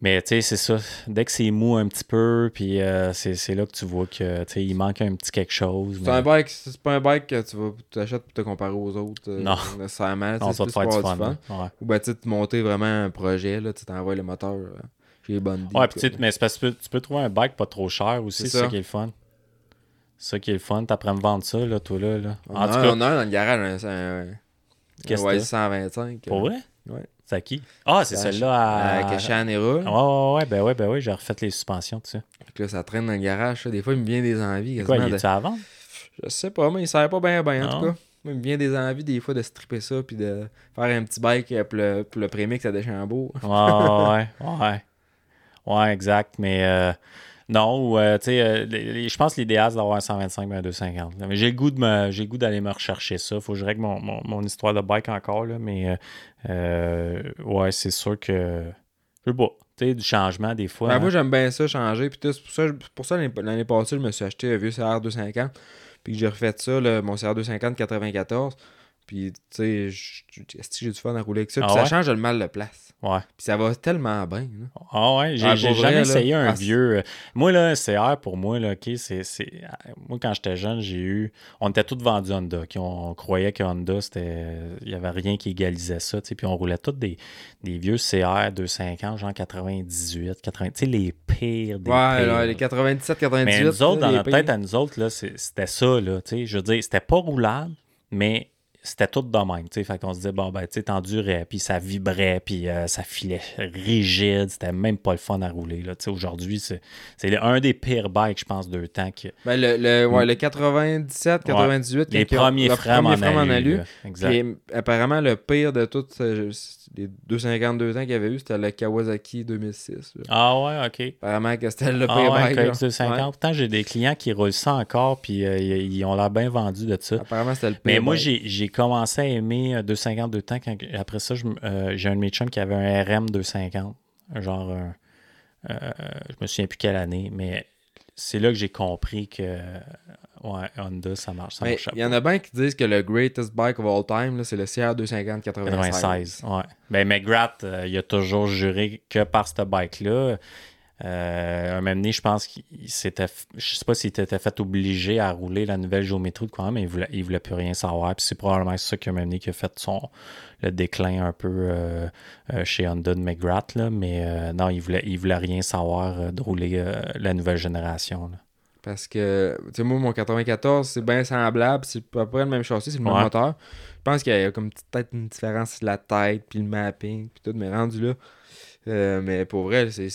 B: Mais tu sais, c'est ça. Dès que c'est mou un petit peu, puis euh, c'est là que tu vois que il manque un petit quelque chose.
A: C'est
B: mais-
A: un bike, c'est pas un bike que tu vas t'achètes pour te comparer aux autres. euh,
B: Non.
A: Nécessairement.
B: Non, ça va
A: c'est
B: te faire du fun. Ouais.
A: Ou ben, tu sais, te monter vraiment un projet, là, tu t'envoies le moteur euh, chez Bundy.
B: Ouais, puis tu sais, mais c'est parce que tu peux, tu peux trouver un bike pas trop cher aussi,
A: C'est
B: ça
A: ça.
B: qui est le fun. C'est ça qui est le fun. T'apprends à me vendre ça, là, toi, là. là.
A: On,
B: En
A: a,
B: tout cas,
A: on a un dans le garage, un, un, un
B: que
A: YZ 125.
B: pour vrai?
A: Ouais.
B: C'est à qui? Ah, c'est celle-là à...
A: Avec Shan et Roule.
B: Ouais, ouais, ouais, ben ouais, ben ouais, j'ai refait les suspensions, tu sais.
A: Que là, ça traîne dans le garage. ça. Des fois, il me vient des envies.
B: Quoi, il
A: de-
B: est-tu à vendre?
A: Je sais pas, mais il sert pas bien, bien, en tout cas. Il me vient des envies, des fois, de stripper ça, puis de faire un petit bike euh, pour le, pour le prémix à Deschambault.
B: Ouais, ouais, ouais. Ouais, exact, mais euh, non, ou, euh, tu sais, euh, je pense que l'idéal, c'est d'avoir un 125 mais un 250. là. Mais j'ai le goût de me, j'ai le goût d'aller me rechercher ça. Faut que je règle mon, mon, mon histoire de bike encore, là, mais euh, ouais, c'est sûr que, je sais pas. tu sais, du changement des fois.
A: Ben,
B: hein.
A: moi, j'aime bien ça, changer. Puis c'est pour ça, pour ça l'année passée, je me suis acheté un vieux CR 250. Puis que j'ai refait ça, là, mon CR 250 94. Puis, tu sais, j'ai du fun à rouler avec ça? Puis
B: Ah
A: ça
B: ouais?
A: change le mal de place.
B: Ouais.
A: Puis ça va tellement bien. là.
B: Ah ouais, j'ai
A: Ah,
B: jamais
A: vrai, là.
B: essayé un
A: Ah, c'est-
B: vieux. euh, Moi, là, un CR, pour moi, là, OK, c'est. c'est- Moi, quand j'étais jeune, j'ai eu. On était tous vendus Honda. On, on croyait que Honda, c'était. Il n'y avait rien qui égalisait ça. tu sais, Puis on roulait tous des, des vieux CR 250, genre 98, 80. Tu sais, les pires des
A: Ouais,
B: pires.
A: là, les 97, 98.
B: Mais nous autres, dans notre tête, à nous autres, là, c'est- c'était ça, là, tu sais. Je veux dire, c'était pas roulable, mais c'était tout de même, tu sais. Fait qu'on se disait, bon, ben, tu sais, t'endurais, puis ça vibrait, puis euh, ça filait rigide. C'était même pas le fun à rouler, là. Tu sais, aujourd'hui, c'est un des pires bikes, je pense, de temps. Que...
A: Ben, le, le, ouais, le 97, 98,
B: Les
A: quand ils ont-
B: premiers frames en
A: frein
B: alu. Exact.
A: Puis, apparemment, le pire de tous euh, les 252 ans qu'il y avait eu, c'était le Kawasaki 2006. là.
B: Ah ouais, OK.
A: Apparemment que c'était le
B: Ah
A: pire
B: ouais,
A: bike. là.
B: KX250.
A: Ouais.
B: Pourtant, j'ai des clients qui roulent ça encore, puis euh, ils ont l'air bien vendus de ça.
A: Apparemment, c'était le pire
B: Mais moi, j'ai commencé à aimer euh, 250 de temps. Quand, après ça, euh, j'ai un de mes chums qui avait un RM 250. Genre, un- euh, je me souviens plus quelle année, mais c'est là que j'ai compris que ouais, Honda, ça marche. Ça marche
A: il y en a bien qui disent que le greatest bike of all time, c'est le CR 250 96.
B: 96. Ouais. Ben, McGrath, euh, il a toujours juré que par ce bike-là. Euh, un moment donné, je pense qu'il s'était. Je sais pas s'il était fait obligé à rouler la nouvelle géométrie de quoi, mais il voulait, il voulait plus rien savoir. Puis c'est probablement ça qui a mené qui a fait son le déclin un peu euh, euh, chez Honda de McGrath. Là. Mais non, il voulait, il voulait rien savoir de rouler la nouvelle génération. là.
A: Parce que, tu sais, moi, mon 94, c'est bien semblable. C'est à peu près le même châssis, c'est le même
B: Ouais.
A: moteur. Je pense qu'il y a comme peut-être une différence de la tête, puis le mapping, puis tout, mais rendu là. Mais pour vrai, c'est.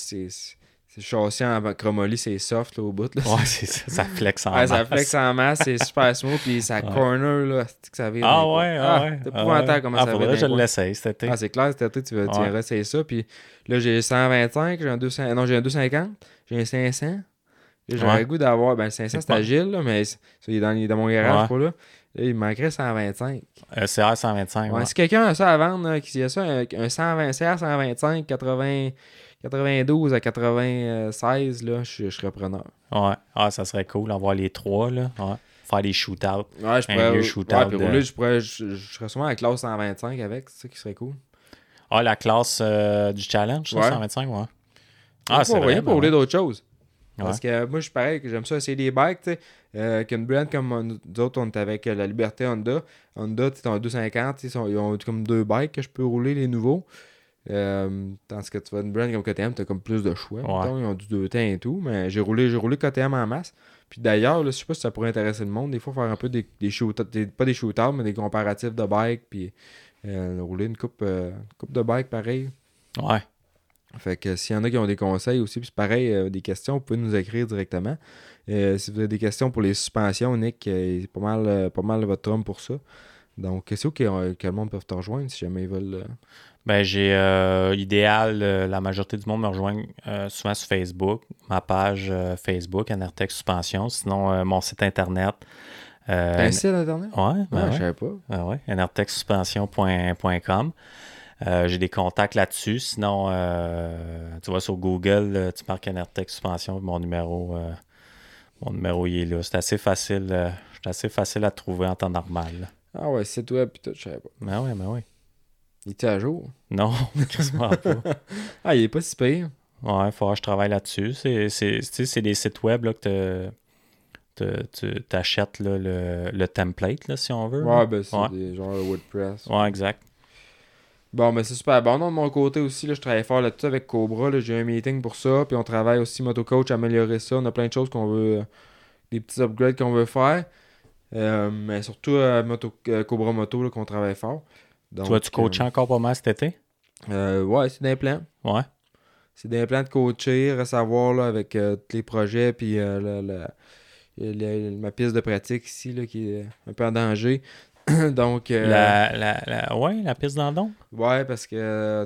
A: C'est châssis en chromoly, c'est soft là, au bout. Là.
B: Ouais, c'est ça, ça flex en
A: Ouais, ça
B: masse.
A: flex en masse, c'est super smooth, puis ça
B: Ouais.
A: corner, là. C'est que ça vire.
B: Ah ouais, ah ouais.
A: C'est
B: ah
A: épouvantable
B: ouais.
A: comment
B: ah,
A: ça vire.
B: je l'essaye cet été.
A: Ah, c'est clair, cet été, tu vas, tu essayer ça. Puis là, j'ai 125, j'ai un 200, non, j'ai un 250, j'ai un 500. Là, J'ai
B: Ouais.
A: le goût d'avoir, ben 500
B: C'est pas-
A: agile, là, mais c'est- il est dans, dans mon garage, pas là. Là, il me manquerait 125.
B: Euh, CR 125.
A: Ouais. Si quelqu'un a ça à vendre, qui a ça, un, un 120, CR 125, 80, 92 à 96, là, je, je serais preneur.
B: Ouais. Ah, ça serait cool d'avoir les trois, là. Ouais. Faire des shootouts.
A: Ouais, je pourrais. ouais, puis
B: de-
A: je pourrais. Je, je serais sûrement à la classe 125 avec, c'est ça qui serait cool.
B: Ah, la classe euh, du challenge, ça,
A: Ouais.
B: 125, ouais.
A: Ah,
B: c'est
A: rien pour rouler d'autres choses.
B: Ouais.
A: Parce que moi, je suis pareil, que j'aime ça essayer des bikes, tu sais. Euh, qu'une brand comme nous autres, on est avec euh, la Liberté Honda. Honda, tu sais, ont 250, tu sais, ils sont- ils ont comme deux bikes que je peux rouler, les nouveaux. Euh, tandis que tu vas une brand comme KTM, tu as comme plus de choix.
B: Ouais.
A: mettons, ils ont du deux temps et tout. Mais j'ai roulé, j'ai roulé KTM en masse. Puis d'ailleurs, je sais pas si ça pourrait intéresser le monde, des fois, faire un peu des, des shoot des- pas des shootouts, mais des comparatifs de bikes. Puis euh, rouler une coupe, euh, coupe de bike pareil.
B: Ouais.
A: Fait que s'il y en a qui ont des conseils aussi, puis pareil, euh, des questions, vous pouvez nous écrire directement. Euh, si vous avez des questions pour les suspensions, Nick, euh, c'est pas mal, pas mal votre homme pour ça. Donc, c'est où que, que le monde peut te rejoindre si jamais ils veulent.
B: Ben, j'ai euh, idéal, euh, la majorité du monde me rejoigne euh, souvent sur Facebook, ma page euh, Facebook, Anertech Suspension, sinon mon site internet.
A: T'as un site internet?
B: Ouais, ben
A: Ah,
B: ouais.
A: je savais pas.
B: Ah ouais. Euh, j'ai des contacts là-dessus. Sinon, tu vas sur Google, tu marques Enertech Suspension, mon numéro, mon numéro il est là. C'est assez facile. c'est assez facile à trouver en temps normal. là.
A: Ah ouais, site web, pis tout, je savais pas.
B: Ben ouais, ben ouais.
A: Il était à jour.
B: Non, quasiment pas.
A: Ah, il est pas si pire.
B: Ouais, il faudra que je travaille là-dessus. C'est, des sites web là, que tu achètes le, le template, là, si on veut. là.
A: Ouais, ben c'est
B: Ouais.
A: des genres de WordPress.
B: Ouais, exact.
A: Bon, ben c'est super bon. Non, de mon côté aussi, là, je travaille fort là-dessus avec Cobra. J'ai un meeting pour ça. Puis on travaille aussi motocoach, améliorer ça. On a plein de choses qu'on veut. euh, des petits upgrades qu'on veut faire. Euh, mais surtout euh, moto, euh, Cobra Moto qu'on travaille fort. Donc,
B: tu vas-tu coacher encore pas mal cet été?
A: euh, euh, Ouais, c'est des plans.
B: Ouais.
A: C'est des plans de coacher, à savoir là, avec euh, tous les projets. Puis euh, la- la- la- ma piste de pratique ici là, qui est un peu en danger. Donc, euh,
B: La, la, ouais, la piste dans don?
A: ouais, parce que euh,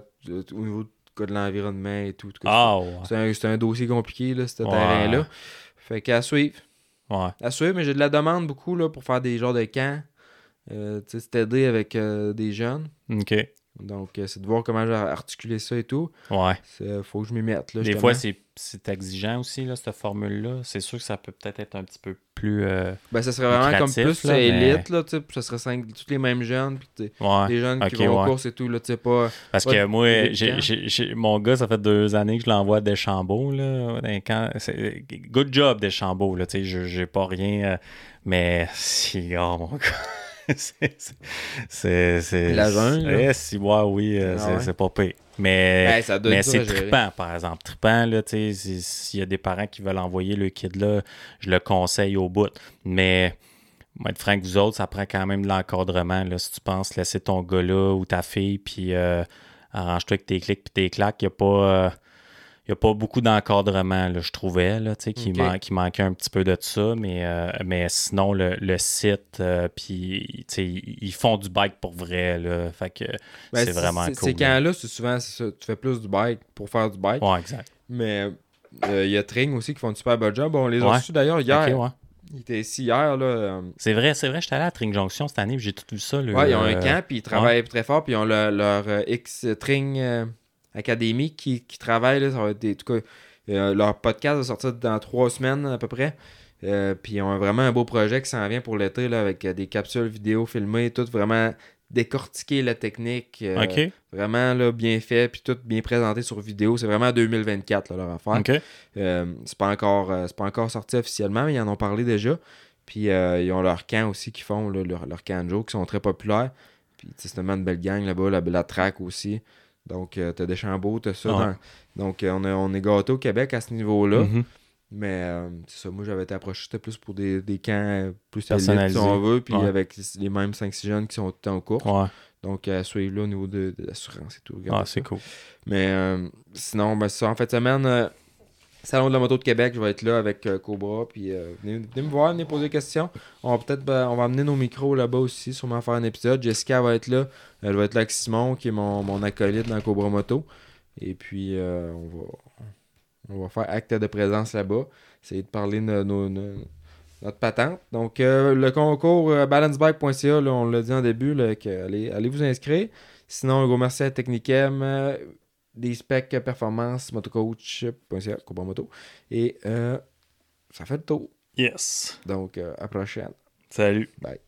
A: au niveau de l'environnement et tout.
B: ouais.
A: C'est un, un dossier compliqué, là, ce
B: Ouais.
A: terrain-là. Fait qu'à suivre.
B: Ouais.
A: À suivre, mais j'ai de la demande beaucoup là, pour faire des genres de camps. Euh, c'est aider avec euh, des jeunes.
B: OK.
A: Donc, euh, c'est de voir comment j'ai articulé ça et tout.
B: Ouais.
A: Il faut que je m'y mette. Là,
B: Des
A: justement.
B: fois, c'est exigeant aussi, là, cette formule-là. C'est sûr que ça peut peut-être être un petit peu plus.
A: Ben, ça serait vraiment comme plus
B: là, mais-
A: élite, là, tu Ça serait cinq, tous les mêmes jeunes, puis
B: Ouais.
A: des jeunes qui vont
B: ouais.
A: aux courses et tout, là, tu sais, pas...
B: Parce que moi, j'ai- mon gars, ça fait deux années que je l'envoie à Deschambault. Là, good job, Deschambault. Là, tu sais, je j'ai pas rien. mais si, oh mon gars. c'est. c'est-
A: La.
B: Eh, si, ouais, oui, euh,
A: Ah
B: c'est,
A: ouais.
B: pas pire. Mais.
A: Ben,
B: Mais c'est trippant, par exemple. Trippant, là, tu sais, si- s'il y a des parents qui veulent envoyer le kid là, je le conseille au bout. Mais, moi, être franc vous autres, ça prend quand même de l'encadrement, là. Si tu penses laisser ton gars là ou ta fille, puis euh, arrange-toi avec tes clics puis tes claques, il n'y a pas... euh, il y a pas beaucoup d'encadrement, là, je trouvais, là, qui, man- qui manquait un petit peu de ça, mais, euh, mais sinon, le, le site, euh, puis, ils font du bike pour vrai, là, fait que
A: Ben,
B: c'est vraiment cool.
A: Ces
B: là.
A: camps-là, c'est souvent, ça, tu fais plus du bike pour faire du bike.
B: Ouais, exact.
A: Mais euh, il y a Tring aussi qui font du super bon job. On les a
B: Ouais.
A: reçus d'ailleurs hier.
B: Ouais.
A: Ils étaient ici hier, là. euh,
B: C'est vrai, c'est vrai, j'étais allé à Tring Junction cette année, j'ai tout vu ça. Le,
A: Ouais, ils ont un
B: euh,
A: camp, puis ils travaillent très fort, puis ils ont le- leur euh, X-Tring euh, Academy qui, qui travaille, là, ça va être des, en tout cas, euh, leur podcast va sortir dans trois semaines à peu près. Euh, puis ils ont vraiment un beau projet qui s'en vient pour l'été, là, avec euh, des capsules vidéo filmées, tout vraiment décortiquer la technique, euh, vraiment là, bien fait, puis tout bien présenté sur vidéo. C'est vraiment 2024 là, leur affaire.
B: ok.
A: Euh, c'est pas encore c'est pas encore sorti officiellement, mais ils en ont parlé déjà. Puis ils ont leur camp aussi qu'ils font, leur, leur camp de jour, qui sont très populaires. Puis c'est tellement une belle gang là-bas, la, la track aussi. Donc euh, t'as Deschambault, t'as ça. Dans- Donc euh, on, est- on est gâtés au Québec à ce niveau-là.
B: Mhm.
A: Mais euh, c'est ça, moi j'avais été approché, c'était plus pour des, des camps euh, plus
B: Personnalisés.
A: si on veut, puis
B: Ouais.
A: avec les mêmes 5-6 jeunes qui sont tout le temps en cours.
B: Ouais,
A: Donc à suivre là au niveau de, de l'assurance et tout. regardez
B: c'est cool.
A: Mais euh, sinon, ben, ça, en fait, semaine, euh, Salon de la moto de Québec, je vais être là avec euh, Cobra. Puis euh, venez, me voir, venez poser des questions. On va peut-être ben, on va amener nos micros là-bas aussi, sûrement faire un épisode. Jessica va être là. Elle va être là avec Simon, qui est mon, mon acolyte dans Cobra Moto. Et puis, euh, on, va, on va faire acte de présence là-bas. Essayer de parler de nos- notre patente. Donc, le concours balancebike.ca, on l'a dit en début, allez, allez vous inscrire. Sinon, un gros merci à Technicem, euh, des specs performance, motocoach.ca, Cobra Moto. Et euh, ça fait le tour.
B: Yes.
A: Donc, euh, à la prochaine.
B: Salut.
A: Bye.